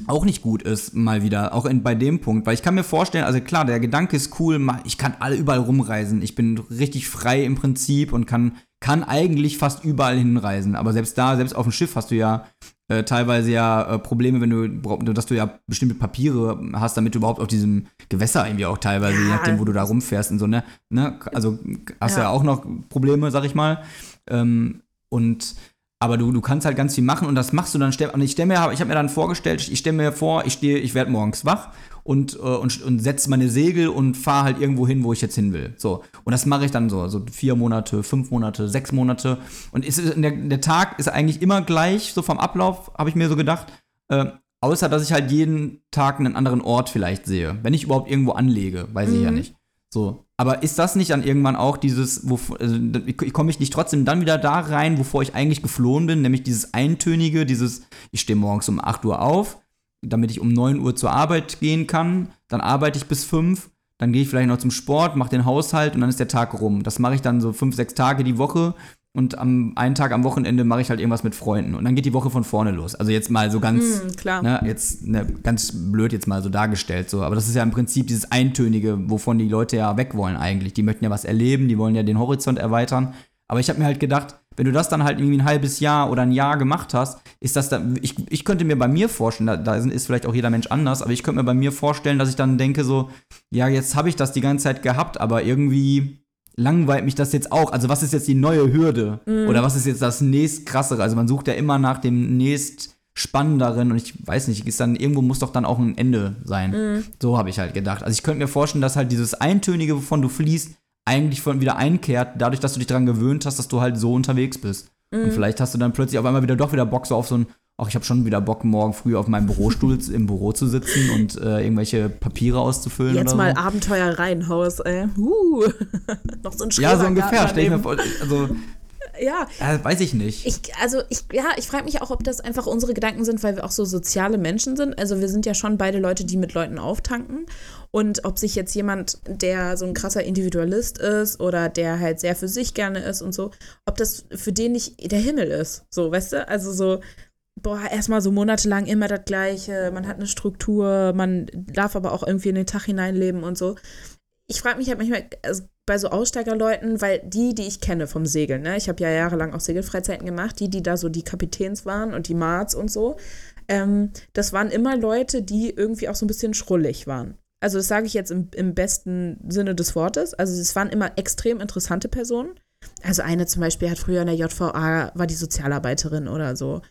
auch nicht gut ist, mal wieder, auch in, bei dem Punkt, weil ich kann mir vorstellen, also klar, der Gedanke ist cool, ich kann alle überall rumreisen, ich bin richtig frei im Prinzip und kann kann eigentlich fast überall hinreisen. Aber selbst da, selbst auf dem Schiff hast du ja äh, teilweise ja äh, Probleme, wenn du, dass du ja bestimmte Papiere hast, damit du überhaupt auf diesem Gewässer irgendwie auch teilweise, ja, je nachdem, wo du da rumfährst und so, ne? ne? Also hast ja. ja auch noch Probleme, sag ich mal. Ähm, und aber du, du kannst halt ganz viel machen und das machst du dann. Und ich stelle mir, ich habe mir dann vorgestellt, ich stelle mir vor, ich stehe, ich werde morgens wach und, äh, und, und setze meine Segel und fahre halt irgendwo hin, wo ich jetzt hin will. So. Und das mache ich dann so, so vier Monate, fünf Monate, sechs Monate. Und ist, der, der Tag ist eigentlich immer gleich, so vom Ablauf, habe ich mir so gedacht. Äh, außer, dass ich halt jeden Tag einen anderen Ort vielleicht sehe. Wenn ich überhaupt irgendwo anlege, weiß mhm. ich ja mhm. nicht. So. Aber ist das nicht dann irgendwann auch dieses, wo, also, komme ich nicht trotzdem dann wieder da rein, wovor ich eigentlich geflohen bin, nämlich dieses Eintönige, dieses, ich stehe morgens um 8 Uhr auf, damit ich um 9 Uhr zur Arbeit gehen kann. Dann arbeite ich bis 5. Dann gehe ich vielleicht noch zum Sport, mache den Haushalt und dann ist der Tag rum. Das mache ich dann so 5, 6 Tage die Woche. Und am einen Tag am Wochenende mache ich halt irgendwas mit Freunden. Und dann geht die Woche von vorne los. Also jetzt mal so ganz, mm, ne, jetzt ne, ganz blöd jetzt mal so dargestellt. So. Aber das ist ja im Prinzip dieses Eintönige, wovon die Leute ja weg wollen eigentlich. Die möchten ja was erleben, die wollen ja den Horizont erweitern. Aber ich habe mir halt gedacht, wenn du das dann halt irgendwie ein halbes Jahr oder ein Jahr gemacht hast, ist das da, ich, ich könnte mir bei mir vorstellen, da, da ist vielleicht auch jeder Mensch anders, aber ich könnte mir bei mir vorstellen, dass ich dann denke so, ja, jetzt habe ich das die ganze Zeit gehabt, aber irgendwie langweilt mich das jetzt auch. Also was ist jetzt die neue Hürde? Mhm. Oder was ist jetzt das nächst krassere? Also man sucht ja immer nach dem nächst spannenderen und ich weiß nicht, ist dann irgendwo muss doch dann auch ein Ende sein. Mhm. So habe ich halt gedacht. Also ich könnte mir vorstellen, dass halt dieses Eintönige, wovon du fließt, eigentlich von wieder einkehrt, dadurch, dass du dich daran gewöhnt hast, dass du halt so unterwegs bist. Mhm. Und vielleicht hast du dann plötzlich auf einmal wieder doch wieder Bock so auf so ein, ach, ich habe schon wieder Bock, morgen früh auf meinem Bürostuhl im Büro zu sitzen und äh, irgendwelche Papiere auszufüllen. Jetzt mal so. Abenteuer Reihenhaus, ey. Uh. Noch so ein Ja, so ungefähr. Stell ich mir vor, also ja. ja. Weiß ich nicht. Ich, also ich, ja, ich frage mich auch, ob das einfach unsere Gedanken sind, weil wir auch so soziale Menschen sind. Also wir sind ja schon beide Leute, die mit Leuten auftanken. Und ob sich jetzt jemand, der so ein krasser Individualist ist oder der halt sehr für sich gerne ist und so, ob das für den nicht der Himmel ist. So, weißt du? Also so, boah, erstmal so monatelang immer das Gleiche, man hat eine Struktur, man darf aber auch irgendwie in den Tag hineinleben und so. Ich frage mich halt manchmal, also bei so Aussteigerleuten, weil die, die ich kenne vom Segeln, ne, ich habe ja jahrelang auch Segelfreizeiten gemacht, die, die da so die Kapitäns waren und die Marts und so, ähm, das waren immer Leute, die irgendwie auch so ein bisschen schrullig waren. Also das sage ich jetzt im, im besten Sinne des Wortes. Also es waren immer extrem interessante Personen. Also eine zum Beispiel hat früher in der JVA, war die Sozialarbeiterin oder so.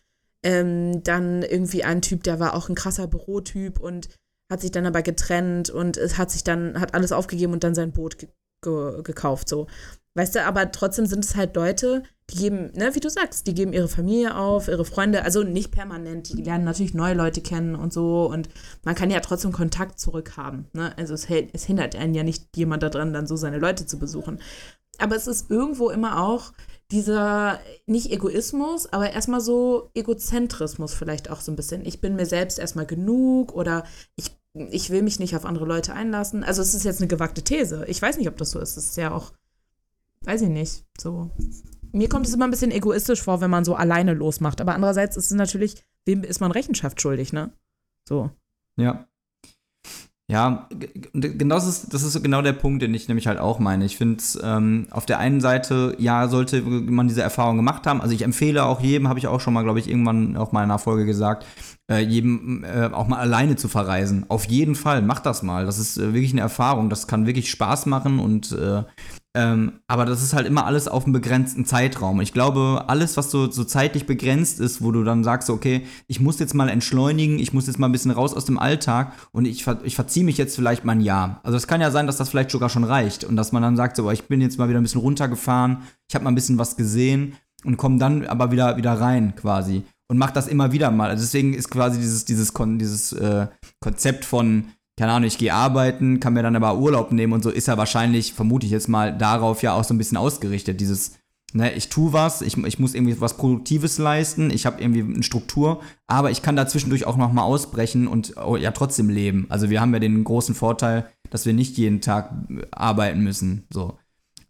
Ähm, dann irgendwie ein Typ, der war auch ein krasser Bürotyp und hat sich dann aber getrennt und es hat sich dann, hat alles aufgegeben und dann sein Boot ge ge gekauft. So. Weißt du, aber trotzdem sind es halt Leute, die geben, ne, wie du sagst, die geben ihre Familie auf, ihre Freunde, also nicht permanent, die lernen natürlich neue Leute kennen und so und man kann ja trotzdem Kontakt zurückhaben. Ne? Also es, es hindert einen ja nicht jemand daran, dann so seine Leute zu besuchen. Aber es ist irgendwo immer auch dieser, nicht Egoismus, aber erstmal so Egozentrismus vielleicht auch so ein bisschen. Ich bin mir selbst erstmal genug oder ich ich will mich nicht auf andere Leute einlassen. Also es ist jetzt eine gewagte These. Ich weiß nicht, ob das so ist. Es ist ja auch weiß ich nicht, so. Mir kommt es immer ein bisschen egoistisch vor, wenn man so alleine losmacht. Aber andererseits ist es natürlich, wem ist man Rechenschaft schuldig, ne? So. Ja. Ja, genau das ist, das ist genau der Punkt, den ich nämlich halt auch meine. Ich finde, ähm, auf der einen Seite, ja, sollte man diese Erfahrung gemacht haben. Also ich empfehle auch jedem, habe ich auch schon mal, glaube ich, irgendwann auf meiner Folge gesagt, äh, jedem äh, auch mal alleine zu verreisen. Auf jeden Fall, macht das mal. Das ist äh, wirklich eine Erfahrung. Das kann wirklich Spaß machen und äh, ähm, aber das ist halt immer alles auf einem begrenzten Zeitraum. Ich glaube, alles, was so, so zeitlich begrenzt ist, wo du dann sagst, okay, ich muss jetzt mal entschleunigen, ich muss jetzt mal ein bisschen raus aus dem Alltag und ich, ich verziehe mich jetzt vielleicht mal ein Jahr. Also es kann ja sein, dass das vielleicht sogar schon reicht und dass man dann sagt, so, ich bin jetzt mal wieder ein bisschen runtergefahren, ich habe mal ein bisschen was gesehen und komme dann aber wieder, wieder rein quasi und mach das immer wieder mal. Also deswegen ist quasi dieses, dieses, dieses äh, Konzept von keine Ahnung, ich gehe arbeiten, kann mir dann aber Urlaub nehmen und so, ist ja wahrscheinlich, vermute ich jetzt mal, darauf ja auch so ein bisschen ausgerichtet. Dieses, ne, ich tue was, ich, ich muss irgendwie was Produktives leisten, ich habe irgendwie eine Struktur, aber ich kann da zwischendurch auch nochmal ausbrechen und oh, ja trotzdem leben. Also wir haben ja den großen Vorteil, dass wir nicht jeden Tag arbeiten müssen. So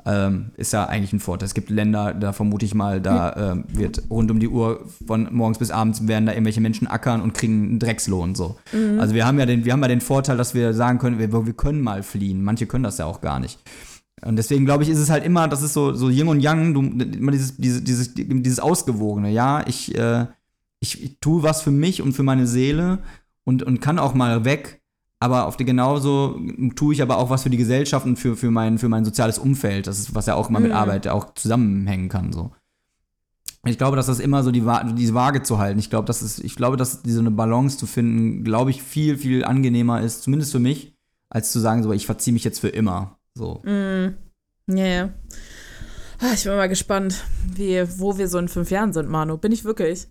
ähm, ist ja eigentlich ein Vorteil. Es gibt Länder, da vermute ich mal, da ähm, wird rund um die Uhr von morgens bis abends werden da irgendwelche Menschen ackern und kriegen einen Dreckslohn so. Mhm. Also wir haben ja den, wir haben ja den Vorteil, dass wir sagen können, wir, wir können mal fliehen. Manche können das ja auch gar nicht. Und deswegen glaube ich, ist es halt immer, das ist so, so Yin und Yang, du, immer dieses, dieses, dieses, dieses Ausgewogene, ja, ich, äh, ich, ich tue was für mich und für meine Seele und, und kann auch mal weg, aber auf die genauso tue ich aber auch was für die Gesellschaft und für, für, mein, für mein soziales Umfeld. Das ist, was ja auch immer mit Mhm. Arbeit auch zusammenhängen kann. So. Ich glaube, dass das immer so die, diese Waage zu halten. Ich glaube, dass es, ich glaube, dass diese eine Balance zu finden, glaube ich, viel, viel angenehmer ist, zumindest für mich, als zu sagen, so, ich verziehe mich jetzt für immer. So. Mm. Ja, ja. Ah, Ich bin mal gespannt, wie, wo wir so in fünf Jahren sind, Manu. Bin ich wirklich.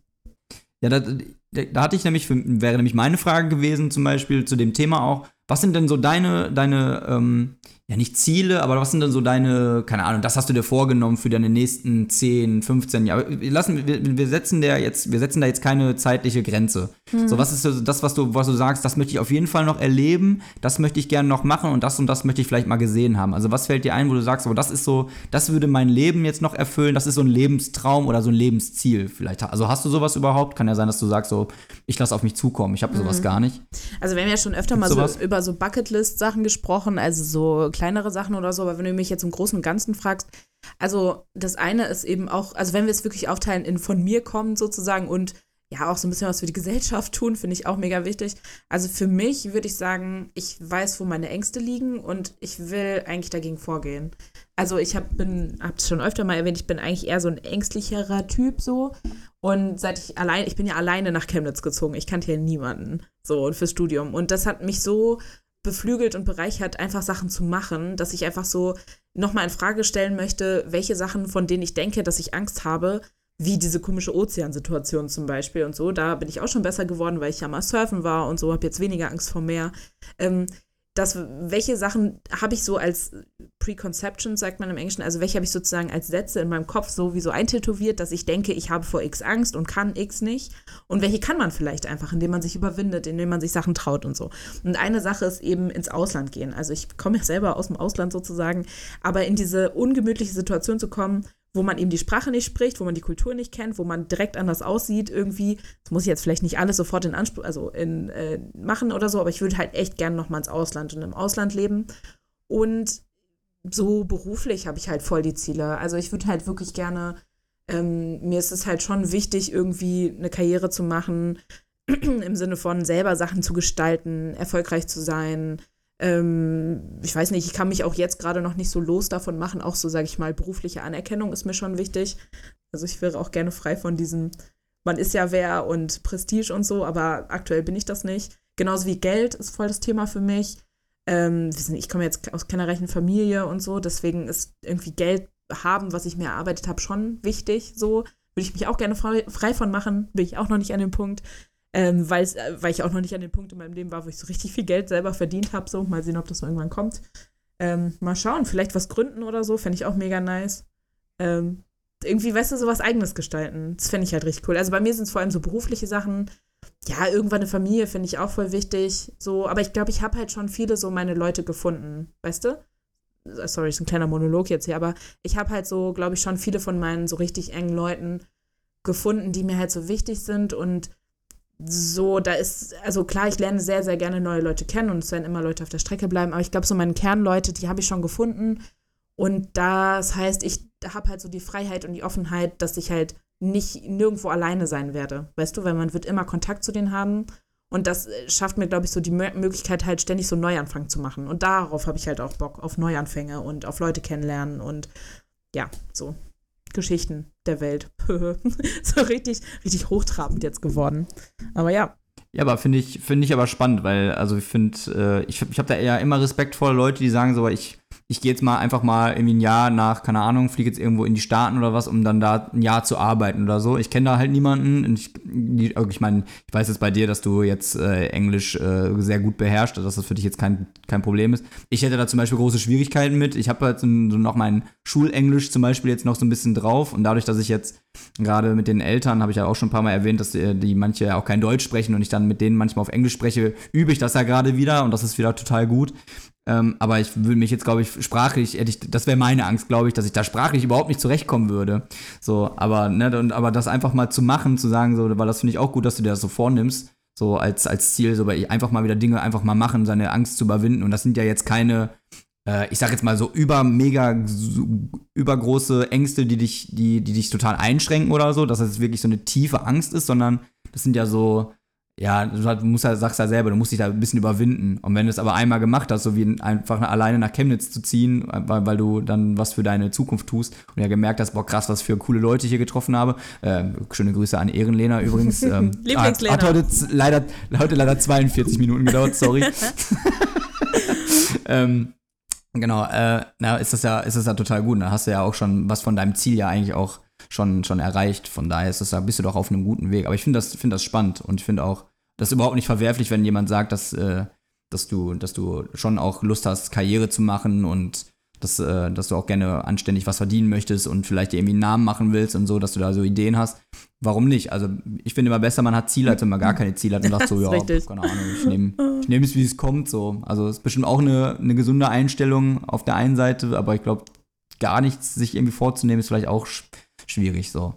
Ja, da, da hatte ich nämlich, wäre nämlich meine Frage gewesen, zum Beispiel zu dem Thema auch, was sind denn so deine, deine, ähm, ja nicht Ziele, aber was sind denn so deine, keine Ahnung, das hast du dir vorgenommen für deine nächsten 10, 15 Jahre. Wir lassen, wir, wir setzen der jetzt, wir setzen da jetzt keine zeitliche Grenze. So, was ist so das, was du, was du sagst, das möchte ich auf jeden Fall noch erleben, das möchte ich gerne noch machen und das und das möchte ich vielleicht mal gesehen haben. Also was fällt dir ein, wo du sagst, oh, das ist so, das würde mein Leben jetzt noch erfüllen, das ist so ein Lebenstraum oder so ein Lebensziel vielleicht. Also hast du sowas überhaupt? Kann ja sein, dass du sagst, so, ich lasse auf mich zukommen, ich habe sowas gar nicht. Also wir haben ja schon öfter mal Gibt's so sowas? über so Bucketlist-Sachen gesprochen, also so kleinere Sachen oder so, aber wenn du mich jetzt im Großen und Ganzen fragst, also das eine ist eben auch, also wenn wir es wirklich aufteilen in von mir kommen sozusagen und ja auch so ein bisschen was für die Gesellschaft tun, finde ich auch mega wichtig. Also für mich würde ich sagen, ich weiß, wo meine Ängste liegen und ich will eigentlich dagegen vorgehen. Also ich hab, bin, hab's schon öfter mal erwähnt, ich bin eigentlich eher so ein ängstlicherer Typ so. Und seit ich allein, ich bin ja alleine nach Chemnitz gezogen. Ich kannte hier niemanden so und fürs Studium. Und das hat mich so beflügelt und bereichert, einfach Sachen zu machen, dass ich einfach so nochmal in Frage stellen möchte, welche Sachen, von denen ich denke, dass ich Angst habe, wie diese komische Ozeansituation zum Beispiel und so. Da bin ich auch schon besser geworden, weil ich ja mal surfen war und so, habe jetzt weniger Angst vor Meer. Ähm, das, welche Sachen habe ich so als Preconception, sagt man im Englischen, also welche habe ich sozusagen als Sätze in meinem Kopf so wie so eintätowiert, dass ich denke, ich habe vor X Angst und kann X nicht. Und welche kann man vielleicht einfach, indem man sich überwindet, indem man sich Sachen traut und so. Und eine Sache ist eben ins Ausland gehen. Also ich komme ja selber aus dem Ausland sozusagen, aber in diese ungemütliche Situation zu kommen, wo man eben die Sprache nicht spricht, wo man die Kultur nicht kennt, wo man direkt anders aussieht irgendwie. Das muss ich jetzt vielleicht nicht alles sofort in Anspruch, also in äh, machen oder so, aber ich würde halt echt gerne noch mal ins Ausland und im Ausland leben. Und so beruflich habe ich halt voll die Ziele. Also ich würde halt wirklich gerne, ähm, mir ist es halt schon wichtig, irgendwie eine Karriere zu machen, im Sinne von selber Sachen zu gestalten, erfolgreich zu sein. Ähm, ich weiß nicht, ich kann mich auch jetzt gerade noch nicht so los davon machen. Auch so, sage ich mal, berufliche Anerkennung ist mir schon wichtig. Also ich wäre auch gerne frei von diesem, man ist ja wer und Prestige und so, aber aktuell bin ich das nicht. Genauso wie Geld ist voll das Thema für mich. Ähm, ich komme jetzt aus keiner reichen Familie und so, deswegen ist irgendwie Geld haben, was ich mir erarbeitet habe, schon wichtig. So würde ich mich auch gerne frei, frei von machen, bin ich auch noch nicht an dem Punkt. Ähm, äh, weil ich auch noch nicht an dem Punkt in meinem Leben war, wo ich so richtig viel Geld selber verdient habe. So, mal sehen, ob das noch irgendwann kommt. Ähm, mal schauen, vielleicht was gründen oder so, fände ich auch mega nice. Ähm, irgendwie, weißt du, so was Eigenes gestalten. Das fände ich halt richtig cool. Also bei mir sind es vor allem so berufliche Sachen. Ja, irgendwann eine Familie finde ich auch voll wichtig. So, aber ich glaube, ich habe halt schon viele so meine Leute gefunden, weißt du? Äh, Sorry, ist ein kleiner Monolog jetzt hier, aber ich habe halt so, glaube ich, schon viele von meinen so richtig engen Leuten gefunden, die mir halt so wichtig sind und so, da ist, also klar, ich lerne sehr, sehr gerne neue Leute kennen und es werden immer Leute auf der Strecke bleiben, aber ich glaube, so meine Kernleute, die habe ich schon gefunden. Und das heißt, ich habe halt so die Freiheit und die Offenheit, dass ich halt nicht nirgendwo alleine sein werde. Weißt du, weil man wird immer Kontakt zu denen haben. Und das äh, schafft mir, glaube ich, so die Mö- Möglichkeit, halt ständig so einen Neuanfang zu machen. Und darauf habe ich halt auch Bock, auf Neuanfänge und auf Leute kennenlernen und ja, so Geschichten der Welt. so richtig, richtig hochtrabend jetzt geworden. Aber ja. Ja, aber finde ich, finde ich aber spannend, weil, also ich finde, äh, ich, ich habe da eher immer Respekt vor Leute, die sagen so, ich, ich gehe jetzt mal einfach mal irgendwie ein Jahr nach, keine Ahnung, fliege jetzt irgendwo in die Staaten oder was, um dann da ein Jahr zu arbeiten oder so. Ich kenne da halt niemanden. Ich die- ich meine, ich weiß jetzt bei dir, dass du jetzt äh, Englisch äh, sehr gut beherrschst, dass das für dich jetzt kein, kein Problem ist. Ich hätte da zum Beispiel große Schwierigkeiten mit. Ich habe halt so, so noch mein Schulenglisch zum Beispiel jetzt noch so ein bisschen drauf und dadurch, dass ich jetzt gerade mit den Eltern, habe ich ja auch schon ein paar Mal erwähnt, dass die, die manche auch kein Deutsch sprechen und ich dann mit denen manchmal auf Englisch spreche, übe ich das ja gerade wieder und das ist wieder total gut. Ähm, aber ich will mich jetzt, glaube ich, sprachlich, hätte ich, das wäre meine Angst, glaube ich, dass ich da sprachlich überhaupt nicht zurechtkommen würde. So, aber, ne, und, aber das einfach mal zu machen, zu sagen, so, weil das finde ich auch gut, dass du dir das so vornimmst, so als, als Ziel, so einfach mal wieder Dinge einfach mal machen, seine Angst zu überwinden. Und das sind ja jetzt keine, äh, ich sag jetzt mal so über mega so, übergroße Ängste, die dich, die, die dich total einschränken oder so, dass es wirklich so eine tiefe Angst ist, sondern das sind ja so, ja, du musst ja, sagst ja selber, du musst dich da ein bisschen überwinden. Und wenn du es aber einmal gemacht hast, so wie einfach alleine nach Chemnitz zu ziehen, weil, weil du dann was für deine Zukunft tust und ja gemerkt hast, boah, krass, was für coole Leute ich hier getroffen habe. Äh, schöne Grüße an Ehrenlena übrigens. Ähm, Lieblingslena. Hat, hat heute leider, heute leider 42 Minuten gedauert, sorry. ähm, genau, äh, na, ist das ja, ist das ja total gut. Da hast du ja auch schon was von deinem Ziel ja eigentlich auch schon, schon erreicht. Von daher ist das, da bist du doch auf einem guten Weg. Aber ich finde das, find das spannend und ich finde auch, das ist überhaupt nicht verwerflich, wenn jemand sagt, dass, äh, dass, du, dass du schon auch Lust hast, Karriere zu machen und dass, äh, dass du auch gerne anständig was verdienen möchtest und vielleicht dir irgendwie einen Namen machen willst und so, dass du da so Ideen hast. Warum nicht? Also ich finde immer besser, man hat Ziele, als wenn man gar keine Ziele hat und sagt so, ja, richtig. keine Ahnung, ich nehme ich nehm es, wie es kommt. So. Also es ist bestimmt auch eine, eine gesunde Einstellung auf der einen Seite, aber ich glaube, gar nichts sich irgendwie vorzunehmen, ist vielleicht auch schwierig so.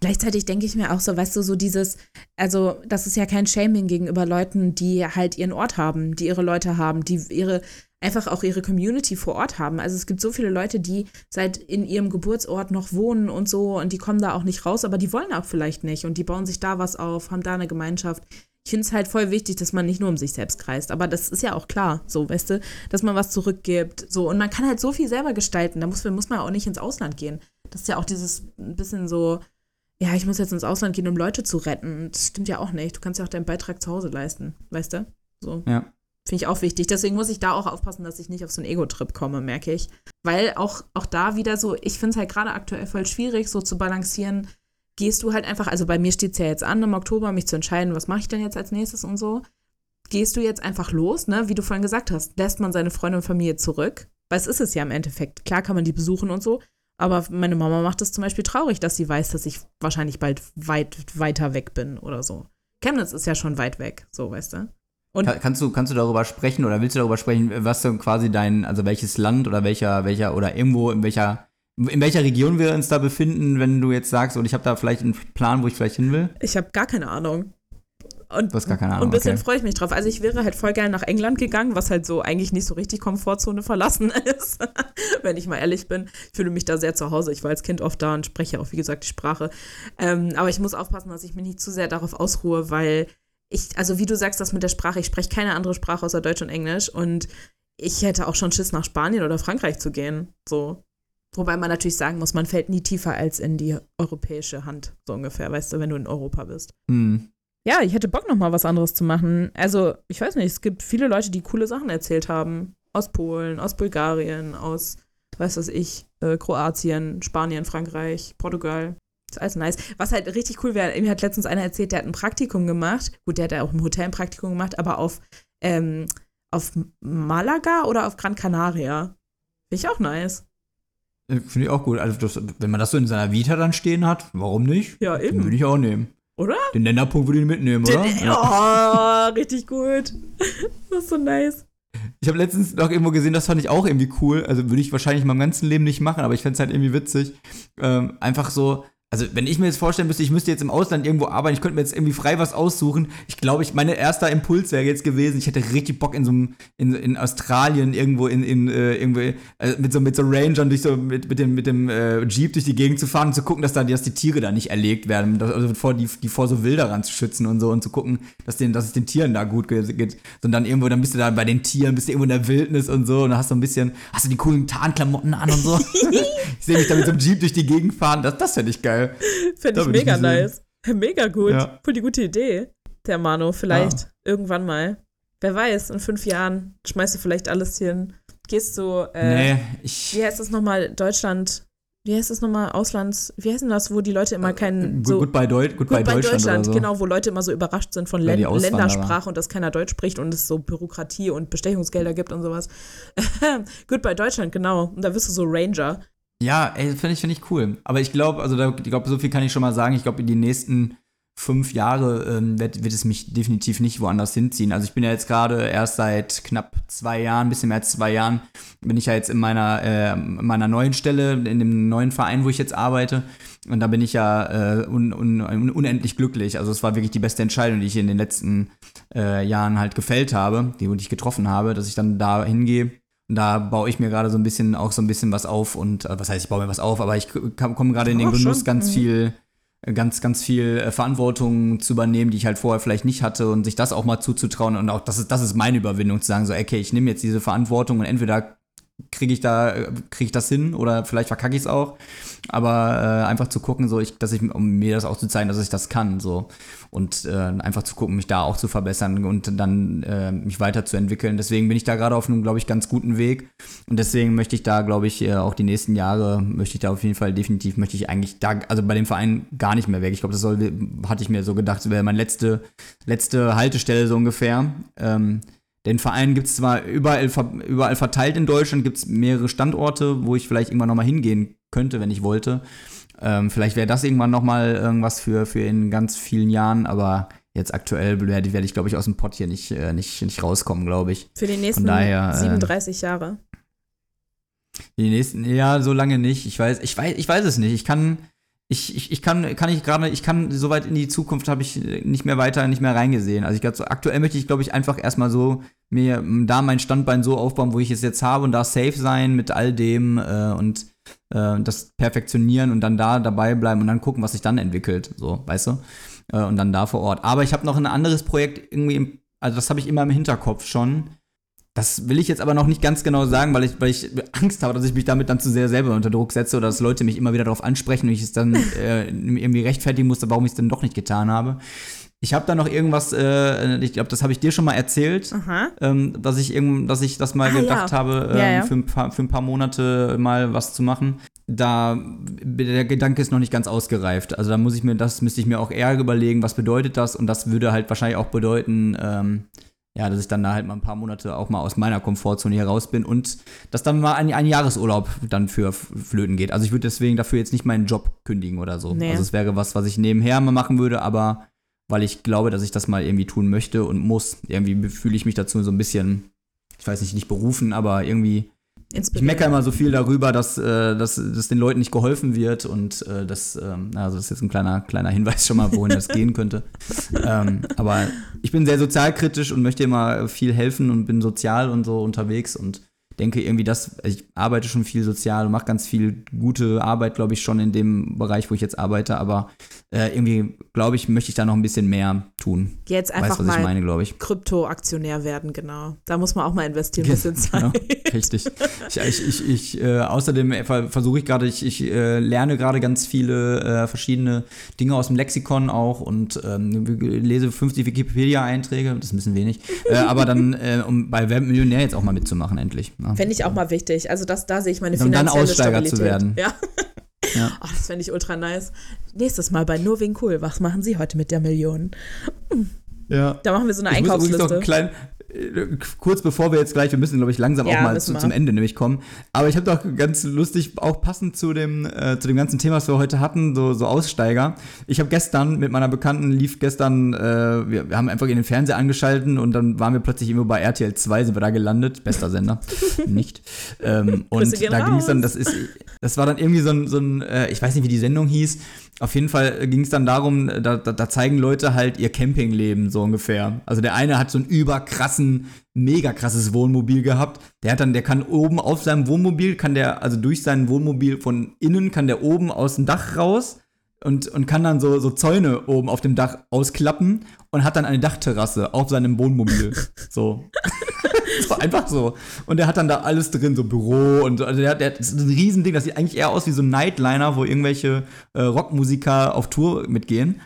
Gleichzeitig denke ich mir auch so, weißt du, so dieses, also das ist ja kein Shaming gegenüber Leuten, die halt ihren Ort haben, die ihre Leute haben, die ihre einfach auch ihre Community vor Ort haben. Also es gibt so viele Leute, die seit in ihrem Geburtsort noch wohnen und so und die kommen da auch nicht raus, aber die wollen auch vielleicht nicht und die bauen sich da was auf, haben da eine Gemeinschaft. Ich finde es halt voll wichtig, dass man nicht nur um sich selbst kreist, aber das ist ja auch klar, so, weißt du, dass man was zurückgibt, so und man kann halt so viel selber gestalten, da muss, muss man auch nicht ins Ausland gehen. Das ist ja auch dieses ein bisschen so, ja, ich muss jetzt ins Ausland gehen, um Leute zu retten. Das stimmt ja auch nicht. Du kannst ja auch deinen Beitrag zu Hause leisten, weißt du? So. Ja. Finde ich auch wichtig. Deswegen muss ich da auch aufpassen, dass ich nicht auf so einen Ego-Trip komme, merke ich. Weil auch, auch da wieder so, ich finde es halt gerade aktuell voll schwierig, so zu balancieren. Gehst du halt einfach, also bei mir steht es ja jetzt an, im Oktober, mich zu entscheiden, was mache ich denn jetzt als nächstes und so. Gehst du jetzt einfach los, ne? Wie du vorhin gesagt hast, lässt man seine Freunde und Familie zurück? Weil es ist es ja im Endeffekt. Klar kann man die besuchen und so, aber meine Mama macht es zum Beispiel traurig, dass sie weiß, dass ich wahrscheinlich bald weit weiter weg bin oder so. Chemnitz ist ja schon weit weg, so, weißt du? Und kannst du, kannst du darüber sprechen oder willst du darüber sprechen, was so quasi dein, also welches Land oder welcher, welcher oder irgendwo in welcher, in welcher Region wir uns da befinden, wenn du jetzt sagst, und ich habe da vielleicht einen Plan, wo ich vielleicht hin will? Ich habe gar keine Ahnung. Und, du hast gar keine Ahnung. Und ein bisschen okay. freue ich mich drauf. Also ich wäre halt voll gerne nach England gegangen, was halt so eigentlich nicht so richtig Komfortzone verlassen ist, wenn ich mal ehrlich bin. Ich fühle mich da sehr zu Hause. Ich war als Kind oft da und spreche auch, wie gesagt, die Sprache. Ähm, aber ich muss aufpassen, dass ich mich nicht zu sehr darauf ausruhe, weil ich, also wie du sagst, das mit der Sprache, ich spreche keine andere Sprache außer Deutsch und Englisch und ich hätte auch schon Schiss, nach Spanien oder Frankreich zu gehen. So. Wobei man natürlich sagen muss, man fällt nie tiefer als in die europäische Hand, so ungefähr, weißt du, wenn du in Europa bist. Hm. Ja, ich hätte Bock, noch mal was anderes zu machen. Also, ich weiß nicht, es gibt viele Leute, die coole Sachen erzählt haben. Aus Polen, aus Bulgarien, aus, weiß was ich, äh, Kroatien, Spanien, Frankreich, Portugal. ist alles nice. Was halt richtig cool wäre, mir hat letztens einer erzählt, der hat ein Praktikum gemacht. Gut, der hat ja auch im Hotel ein Praktikum gemacht, aber auf, ähm, auf Malaga oder auf Gran Canaria. Finde ich auch nice. Finde ich auch gut. Also, das, wenn man das so in seiner Vita dann stehen hat, warum nicht? Ja, eben. Würde ich auch nehmen. Oder? Den Länderpunkt würde ich mitnehmen, oder? Den, oh, richtig gut. Das ist so nice. Ich habe letztens noch irgendwo gesehen, das fand ich auch irgendwie cool. Also würde ich wahrscheinlich mein ganzen Leben nicht machen, aber ich fände es halt irgendwie witzig. Ähm, einfach so, also wenn ich mir jetzt vorstellen müsste, ich müsste jetzt im Ausland irgendwo arbeiten, ich könnte mir jetzt irgendwie frei was aussuchen. Ich glaube, ich, mein erster Impuls wäre jetzt gewesen, ich hätte richtig Bock in so einem, in, in Australien irgendwo in, in äh, irgendwo, äh, mit so mit so Rangern durch so mit, mit dem, mit dem äh, Jeep durch die Gegend zu fahren und zu gucken, dass da dass die Tiere da nicht erlegt werden. Das, also vor die, die vor so Wilderern zu schützen und so und zu gucken, dass, den, dass es den Tieren da gut geht. Sondern irgendwo, dann bist du da bei den Tieren, bist du irgendwo in der Wildnis und so und dann hast du ein bisschen, hast du die coolen Tarnklamotten an und so. ich sehe mich da mit so einem Jeep durch die Gegend fahren, das, das fände ich geil. Finde ich Da würde ich mega sehen. nice. Mega gut. Ja. Voll die gute Idee. Der Mano, vielleicht Ja. irgendwann mal. Wer weiß, in fünf Jahren schmeißt du vielleicht alles hier hin. Gehst du, äh, nee, ich. wie heißt das nochmal, Deutschland, wie heißt das nochmal, Auslands, wie heißt denn das, wo die Leute immer keinen, Good, so, goodbye, Deut goodbye Goodbye Deutschland, Deutschland, so. genau, wo Leute immer so überrascht sind von Län. Ländersprache und dass keiner Deutsch spricht und es so Bürokratie und Bestechungsgelder gibt und sowas. Goodbye Deutschland, genau. Und da wirst du so Ranger. Ja, ey, finde ich, finde ich cool. Aber ich glaube, also da, ich glaube, so viel kann ich schon mal sagen. Ich glaube, in die nächsten fünf Jahre ähm, wird, wird es mich definitiv nicht woanders hinziehen. Also ich bin ja jetzt gerade erst seit knapp zwei Jahren, ein bisschen mehr als zwei Jahren, bin ich ja jetzt in meiner, äh, in meiner neuen Stelle, in dem neuen Verein, wo ich jetzt arbeite. Und da bin ich ja äh, un, un, un, unendlich glücklich. Also es war wirklich die beste Entscheidung, die ich in den letzten äh, Jahren halt gefällt habe, die ich getroffen habe, dass ich dann da hingehe. Da baue ich mir gerade so ein bisschen auch so ein bisschen was auf und äh, was heißt, ich baue mir was auf, aber ich komme gerade in den Genuss schon. ganz Mhm. viel ganz, ganz viel äh, Verantwortung zu übernehmen, die ich halt vorher vielleicht nicht hatte und sich das auch mal zuzutrauen und auch das ist, das ist meine Überwindung zu sagen, so, okay, ich nehme jetzt diese Verantwortung und entweder kriege ich da, kriege ich das hin oder vielleicht verkacke ich es auch. Aber äh, einfach zu gucken, so ich, dass ich, um mir das auch zu zeigen, dass ich das kann, so. Und äh, einfach zu gucken, mich da auch zu verbessern und dann äh, mich weiterzuentwickeln. Deswegen bin ich da gerade auf einem, glaube ich, ganz guten Weg. Und deswegen möchte ich da, glaube ich, äh, auch die nächsten Jahre, möchte ich da auf jeden Fall definitiv, möchte ich eigentlich da, also bei dem Verein gar nicht mehr weg. Ich glaube, das soll, hatte ich mir so gedacht, wäre meine letzte, letzte Haltestelle so ungefähr. Ähm, den Verein gibt es zwar überall, überall verteilt in Deutschland, gibt es mehrere Standorte, wo ich vielleicht irgendwann nochmal hingehen könnte, wenn ich wollte. Ähm, vielleicht wäre das irgendwann nochmal irgendwas für, für in ganz vielen Jahren, aber jetzt aktuell werde, werde ich, glaube ich, aus dem Pott hier nicht, äh, nicht, nicht rauskommen, glaube ich. Für die nächsten daher, 37 äh, Jahre. Die nächsten, ja, so lange nicht. Ich weiß, ich weiß, ich weiß es nicht. Ich kann, ich, ich, ich kann, kann ich gerade, ich kann so weit in die Zukunft habe ich nicht mehr weiter, nicht mehr reingesehen. Also ich glaube, so aktuell möchte ich, glaube ich, einfach erstmal so mir da mein Standbein so aufbauen, wo ich es jetzt habe und da safe sein mit all dem äh, und äh, das perfektionieren und dann da dabei bleiben und dann gucken, was sich dann entwickelt, so, weißt du? Äh, und dann da vor Ort. Aber ich habe noch ein anderes Projekt irgendwie, im, also das habe ich immer im Hinterkopf schon das will ich jetzt aber noch nicht ganz genau sagen, weil ich, weil ich Angst habe, dass ich mich damit dann zu sehr selber unter Druck setze oder dass Leute mich immer wieder darauf ansprechen und ich es dann äh, irgendwie rechtfertigen musste, warum ich es dann doch nicht getan habe. Ich habe da noch irgendwas, äh, ich glaube, das habe ich dir schon mal erzählt, ähm, dass ich irgend, dass ich das mal ah, gedacht ja. habe, äh, ja, ja. Für, ein paar, für ein paar Monate mal was zu machen. Da der Gedanke ist noch nicht ganz ausgereift. Also da muss ich mir, das müsste ich mir auch eher überlegen, was bedeutet das? Und das würde halt wahrscheinlich auch bedeuten, ähm, ja, dass ich dann da halt mal ein paar Monate auch mal aus meiner Komfortzone hier raus bin und dass dann mal ein, ein Jahresurlaub dann für Flöten geht. Also ich würde deswegen dafür jetzt nicht meinen Job kündigen oder so. Nee. Also es wäre was, was ich nebenher mal machen würde, aber weil ich glaube, dass ich das mal irgendwie tun möchte und muss. Irgendwie fühle ich mich dazu so ein bisschen, ich weiß nicht, nicht berufen, aber irgendwie ich meckere immer so viel darüber, dass, äh, dass, dass den Leuten nicht geholfen wird und äh, das, ähm, also das ist jetzt ein kleiner, kleiner Hinweis schon mal, wohin das gehen könnte. Ähm, aber ich bin sehr sozialkritisch und möchte immer viel helfen und bin sozial und so unterwegs und denke irgendwie, dass ich arbeite schon viel sozial und mache ganz viel gute Arbeit, glaube ich, schon in dem Bereich, wo ich jetzt arbeite, aber äh, irgendwie, glaube ich, möchte ich da noch ein bisschen mehr tun. Jetzt einfach weißt, mal meine, Krypto-Aktionär werden, genau. Da muss man auch mal investieren, ein bisschen Zeit. Genau, richtig. Ich, ich, ich, ich äh, außerdem versuche ich gerade, ich, ich äh, lerne gerade ganz viele äh, verschiedene Dinge aus dem Lexikon auch und ähm, lese 50 Wikipedia-Einträge, das ist ein bisschen wenig, äh, aber dann, äh, um bei Wer Millionär jetzt auch mal mitzumachen, endlich. Ja. Fände ich auch mal wichtig. Also das, da sehe ich meine finanzielle um dann Aussteiger Stabilität. zu werden. Ja. Ja. Oh, das fände ich ultra nice. Nächstes Mal bei Nur wegen cool. Was machen Sie heute mit der Million? Ja. Da machen wir so eine ich Einkaufsliste. Muss noch einen kleinen, kurz bevor wir jetzt gleich, wir müssen, glaube ich, langsam ja, auch mal, zu, zum Ende nämlich kommen. Aber ich habe doch ganz lustig, auch passend zu dem, äh, zu dem ganzen Thema, was wir heute hatten, so, so Aussteiger. Ich habe gestern mit meiner Bekannten, lief gestern, äh, wir, wir, haben einfach in den Fernseher angeschalten und dann waren wir plötzlich immer bei RTL 2, sind wir da gelandet. Bester Sender. Nicht. Ähm, und da ging es dann, das ist, das war dann irgendwie so ein, so ein äh, ich weiß nicht, wie die Sendung hieß, auf jeden Fall ging es dann darum, da, da, da, zeigen Leute halt ihr Campingleben so ungefähr. Also der eine hat so einen überkrassen, mega krasses Wohnmobil gehabt. Der hat dann, der kann oben auf seinem Wohnmobil, kann der, also durch sein Wohnmobil von innen, kann der oben aus dem Dach raus und, und kann dann so, so Zäune oben auf dem Dach ausklappen und hat dann eine Dachterrasse auf seinem Wohnmobil. so. so. Einfach so. Und der hat dann da alles drin, so Büro und also der, der das ist ein Riesending, das sieht eigentlich eher aus wie so ein Nightliner, wo irgendwelche äh, Rockmusiker auf Tour mitgehen.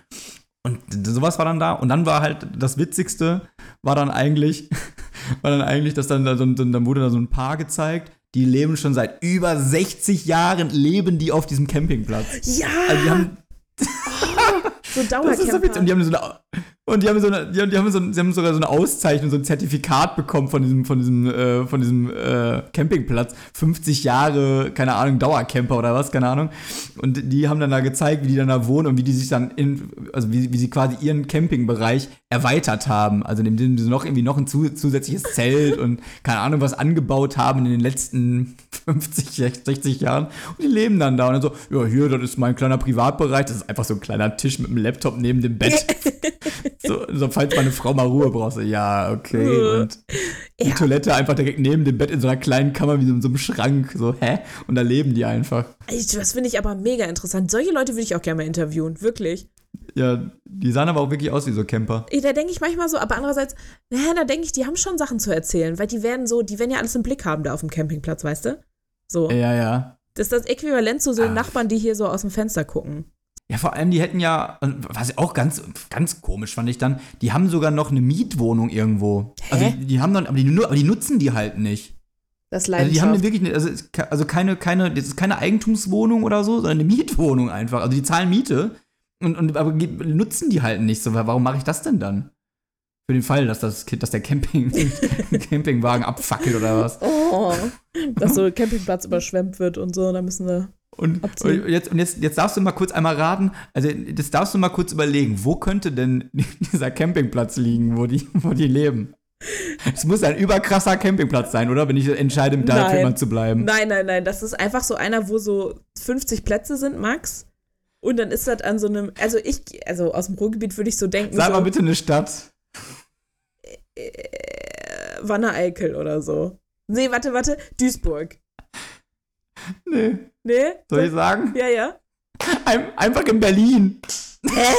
Und sowas war dann da. Und dann war halt das Witzigste, war dann eigentlich, war dann eigentlich, dass dann, dann, dann wurde da so ein Paar gezeigt die leben schon seit über 60 Jahren, leben die auf diesem Campingplatz. Ja! Also die haben so Dauercamper. Und die haben so eine, und die haben, so eine, die haben, so, sie haben sogar so eine Auszeichnung, so ein Zertifikat bekommen von diesem, von diesem, äh, von diesem äh, Campingplatz. 50 Jahre, keine Ahnung, Dauercamper oder was, keine Ahnung. Und die haben dann da gezeigt, wie die dann da wohnen und wie die sich dann in, also wie, wie sie quasi ihren Campingbereich erweitert haben. Also indem sie noch irgendwie noch ein zusätzliches Zelt und keine Ahnung was angebaut haben in den letzten 50, 60 Jahren. Und die leben dann da und dann so, ja, hier, das ist mein kleiner Privatbereich. Das ist einfach so ein kleiner Tisch mit einem Laptop neben dem Bett. So, so, falls meine Frau mal Ruhe braucht, so, ja, okay. Und Die Ja. Toilette einfach direkt neben dem Bett in so einer kleinen Kammer wie in so einem Schrank. So, hä? Und da leben die einfach. Das finde ich aber mega interessant. Solche Leute würde ich auch gerne mal interviewen, wirklich. Ja, die sahen aber auch wirklich aus wie so Camper. Ey, Da denke ich manchmal so, aber andererseits, naja, da denke ich, die haben schon Sachen zu erzählen, weil die werden so, die werden ja alles im Blick haben da auf dem Campingplatz, weißt du? So. Ja, ja. Das ist das Äquivalent zu so Ach. Nachbarn, die hier so aus dem Fenster gucken. Ja, vor allem, die hätten ja, was auch ganz, ganz komisch fand ich dann, die haben sogar noch eine Mietwohnung irgendwo. Also Hä? die, die haben dann, aber die, aber die nutzen die halt nicht. Das Also die haben Leidenschaft. eine wirklich, eine, also, also keine, keine, das ist keine Eigentumswohnung oder so, sondern eine Mietwohnung einfach. Also die zahlen Miete und, und aber nutzen die halt nicht so. Warum mache ich das denn dann? Für den Fall, dass das dass der Camping, Campingwagen abfackelt oder was. Oh, dass so ein Campingplatz überschwemmt wird und so, da müssen sie. Und, und jetzt, und jetzt, jetzt darfst du mal kurz einmal raten, also das darfst du mal kurz überlegen, wo könnte denn dieser Campingplatz liegen, wo die, wo die leben? Es muss ein überkrasser Campingplatz sein, oder? Wenn ich entscheide, da für Nein. immer zu bleiben. Nein, nein, nein, das ist einfach so einer, wo so 50 Plätze sind, Max. Und dann ist das an so einem, also ich, also aus dem Ruhrgebiet würde ich so denken, Sag so, mal bitte eine Stadt. äh, Wanne-Eickel oder so. Nee, warte, warte, Duisburg. Nee, Nee? soll ich sagen? Ja, ja. Ein, einfach in Berlin. Hä?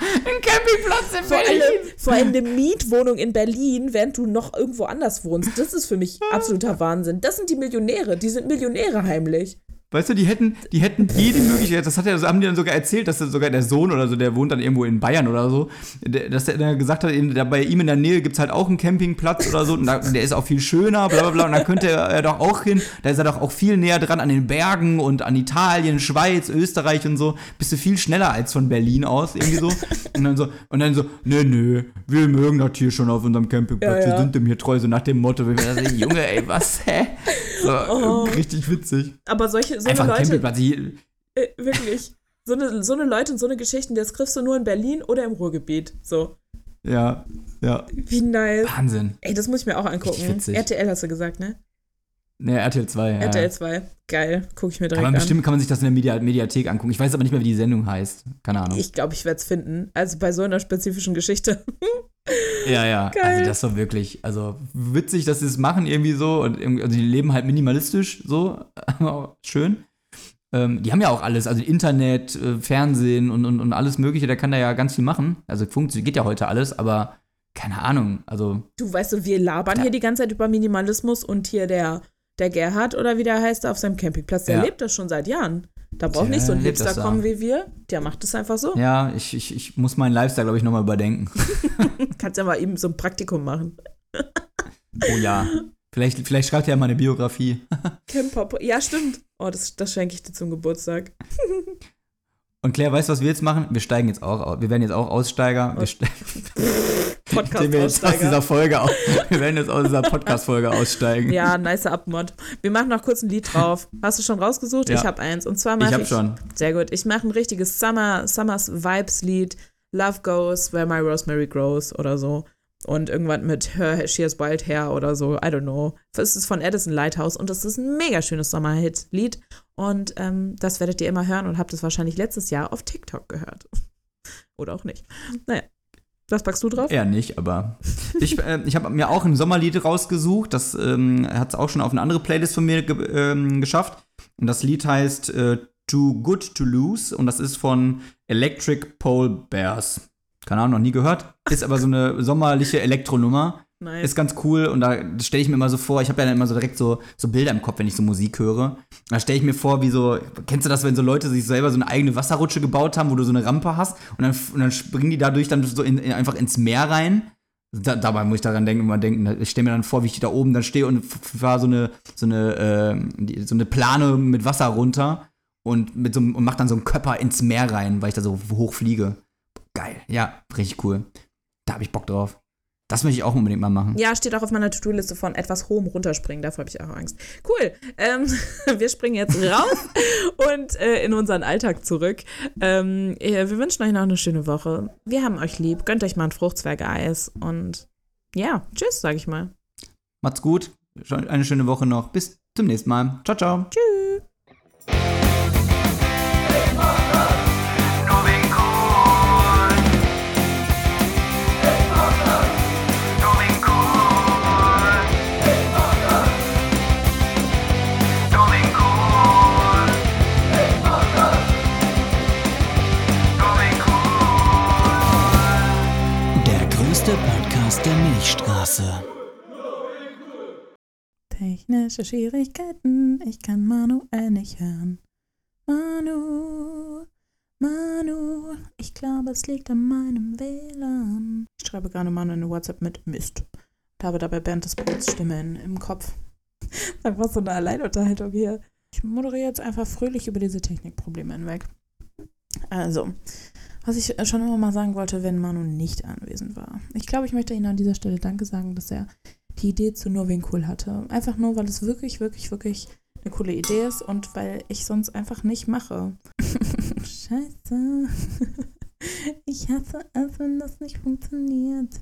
Ein Campingplatz in Vor allem, vor allem eine Mietwohnung in Berlin, während du noch irgendwo anders wohnst. Das ist für mich absoluter Wahnsinn. Das sind die Millionäre. Die sind Millionäre heimlich. Weißt du, die hätten, die hätten jede Möglichkeit, das hat ja, haben die dann sogar erzählt, dass sogar der Sohn oder so, der wohnt dann irgendwo in Bayern oder so, dass der dann gesagt hat, in, da bei ihm in der Nähe gibt es halt auch einen Campingplatz oder so, und da, der ist auch viel schöner, bla bla bla, und da könnte er doch auch hin, da ist er doch auch viel näher dran an den Bergen und an Italien, Schweiz, Österreich und so, bist du viel schneller als von Berlin aus, irgendwie so. Und dann so, und dann so, nö, nö, wir mögen das hier schon auf unserem Campingplatz, Ja, ja. wir sind dem hier treu, so nach dem Motto, wir sagen, Junge, ey, was, hä? So, Oh. richtig witzig. Aber solche, so Einfach eine ein Leute, Campingplatz. Äh, wirklich, so eine, so eine Leute und so eine Geschichten, das triffst du nur in Berlin oder im Ruhrgebiet. So, Ja, ja. wie nice. Wahnsinn. Ey, das muss ich mir auch angucken. RTL hast du gesagt, ne? Ne, RTL 2, ja. RTL 2. Geil, gucke ich mir direkt Aber an. bestimmt kann man sich das in der Media Mediathek angucken. Ich weiß aber nicht mehr, wie die Sendung heißt. Keine Ahnung. Ich glaube, ich werde es finden. Also bei so einer spezifischen Geschichte. ja, ja. Geil. Also das war wirklich, also witzig, dass sie es machen irgendwie so. Und also die leben halt minimalistisch so. Aber Schön. Ähm, die haben ja auch alles, also Internet, äh, Fernsehen und, und, und alles Mögliche. Der kann da ja ganz viel machen. Also funktioniert, geht ja heute alles, aber keine Ahnung. Also Du weißt so, wir labern Ja. hier die ganze Zeit über Minimalismus und hier der, der Gerhard oder wie der heißt, auf seinem Campingplatz, der Ja. lebt das schon seit Jahren. Da braucht Der nicht so ein Hipster kommen wie wir. Der macht es einfach so. ja, ich, ich, ich muss meinen Lifestyle, glaube ich, nochmal überdenken. Kannst ja mal eben so ein Praktikum machen. Oh ja. Vielleicht, vielleicht schreibt er ja mal eine Biografie. Camper. Ja, stimmt. Oh, das, das schenke ich dir zum Geburtstag. Und Claire, weißt du, was wir jetzt machen? Wir steigen jetzt auch aus. Wir werden jetzt auch Aussteiger. Ste wir werden jetzt aus dieser. Folge aus. Wir werden jetzt aus dieser Podcast-Folge aussteigen. Ja, nice Abmod. Wir machen noch kurz ein Lied drauf. Hast du schon rausgesucht? Ja. Ich habe eins. Und zwar ich mache habe ich. schon. Sehr gut. Ich mache ein richtiges Summer, Summers Vibes Lied. Love Goes Where My Rosemary Grows oder so. Und irgendwas mit Her, She Has Wild Hair oder so. I don't know. Es ist von Edison Lighthouse und das ist ein mega schönes Sommerhit-Lied. Und ähm, das werdet ihr immer hören und habt es wahrscheinlich letztes Jahr auf TikTok gehört. oder auch nicht. Naja. Was packst du drauf? Eher nicht, aber ich, äh, ich habe mir auch ein Sommerlied rausgesucht. Das ähm, hat es auch schon auf eine andere Playlist von mir ge ähm, geschafft. Und das Lied heißt äh, Too Good to Lose und das ist von Electric Pole Bears. Keine Ahnung, noch nie gehört. Ist aber so eine sommerliche Elektronummer. Nice. Ist ganz cool und da stelle ich mir immer so vor, ich habe ja dann immer so direkt so, so Bilder im Kopf, wenn ich so Musik höre. Da stelle ich mir vor, wie so, kennst du das, wenn so Leute sich selber so eine eigene Wasserrutsche gebaut haben, wo du so eine Rampe hast und dann, und dann springen die dadurch dann so in, in, einfach ins Meer rein? Da, dabei muss ich daran denken, immer denken, ich stelle mir dann vor, wie ich da oben dann stehe und fahre so eine, so eine, äh, so eine Plane mit Wasser runter und, mit so, und mach dann so einen Körper ins Meer rein, weil ich da so hoch fliege. Geil, ja, richtig cool. Da habe ich Bock drauf. Das möchte ich auch unbedingt mal machen. Ja, steht auch auf meiner To-Do-Liste von etwas hohem runterspringen. Davor habe ich auch Angst. Cool. Ähm, wir springen jetzt raus und äh, in unseren Alltag zurück. Ähm, äh, wir wünschen euch noch eine schöne Woche. Wir haben euch lieb. Gönnt euch mal ein Fruchtzwerge-Eis. Und ja, tschüss, sage ich mal. Macht's gut. Eine schöne Woche noch. Bis zum nächsten Mal. Ciao, ciao. Tschüss. Milchstraße. Technische Schwierigkeiten, ich kann Manuel nicht hören. Manu, Manu, ich glaube, es liegt an meinem WLAN. Ich schreibe gerade Manu eine WhatsApp mit Mist. Und habe dabei Bernd des Brots Stimme in, im Kopf. Einfach so eine Alleinunterhaltung hier. Ich moderiere jetzt einfach fröhlich über diese Technikprobleme hinweg. Also, was ich schon immer mal sagen wollte, wenn Manu nicht anwesend war. Ich glaube, ich möchte Ihnen an dieser Stelle Danke sagen, dass er die Idee zu Nur wen cool hatte. Einfach nur, weil es wirklich, wirklich, wirklich eine coole Idee ist und weil ich sonst einfach nicht mache. Scheiße. Ich hasse es, wenn das nicht funktioniert.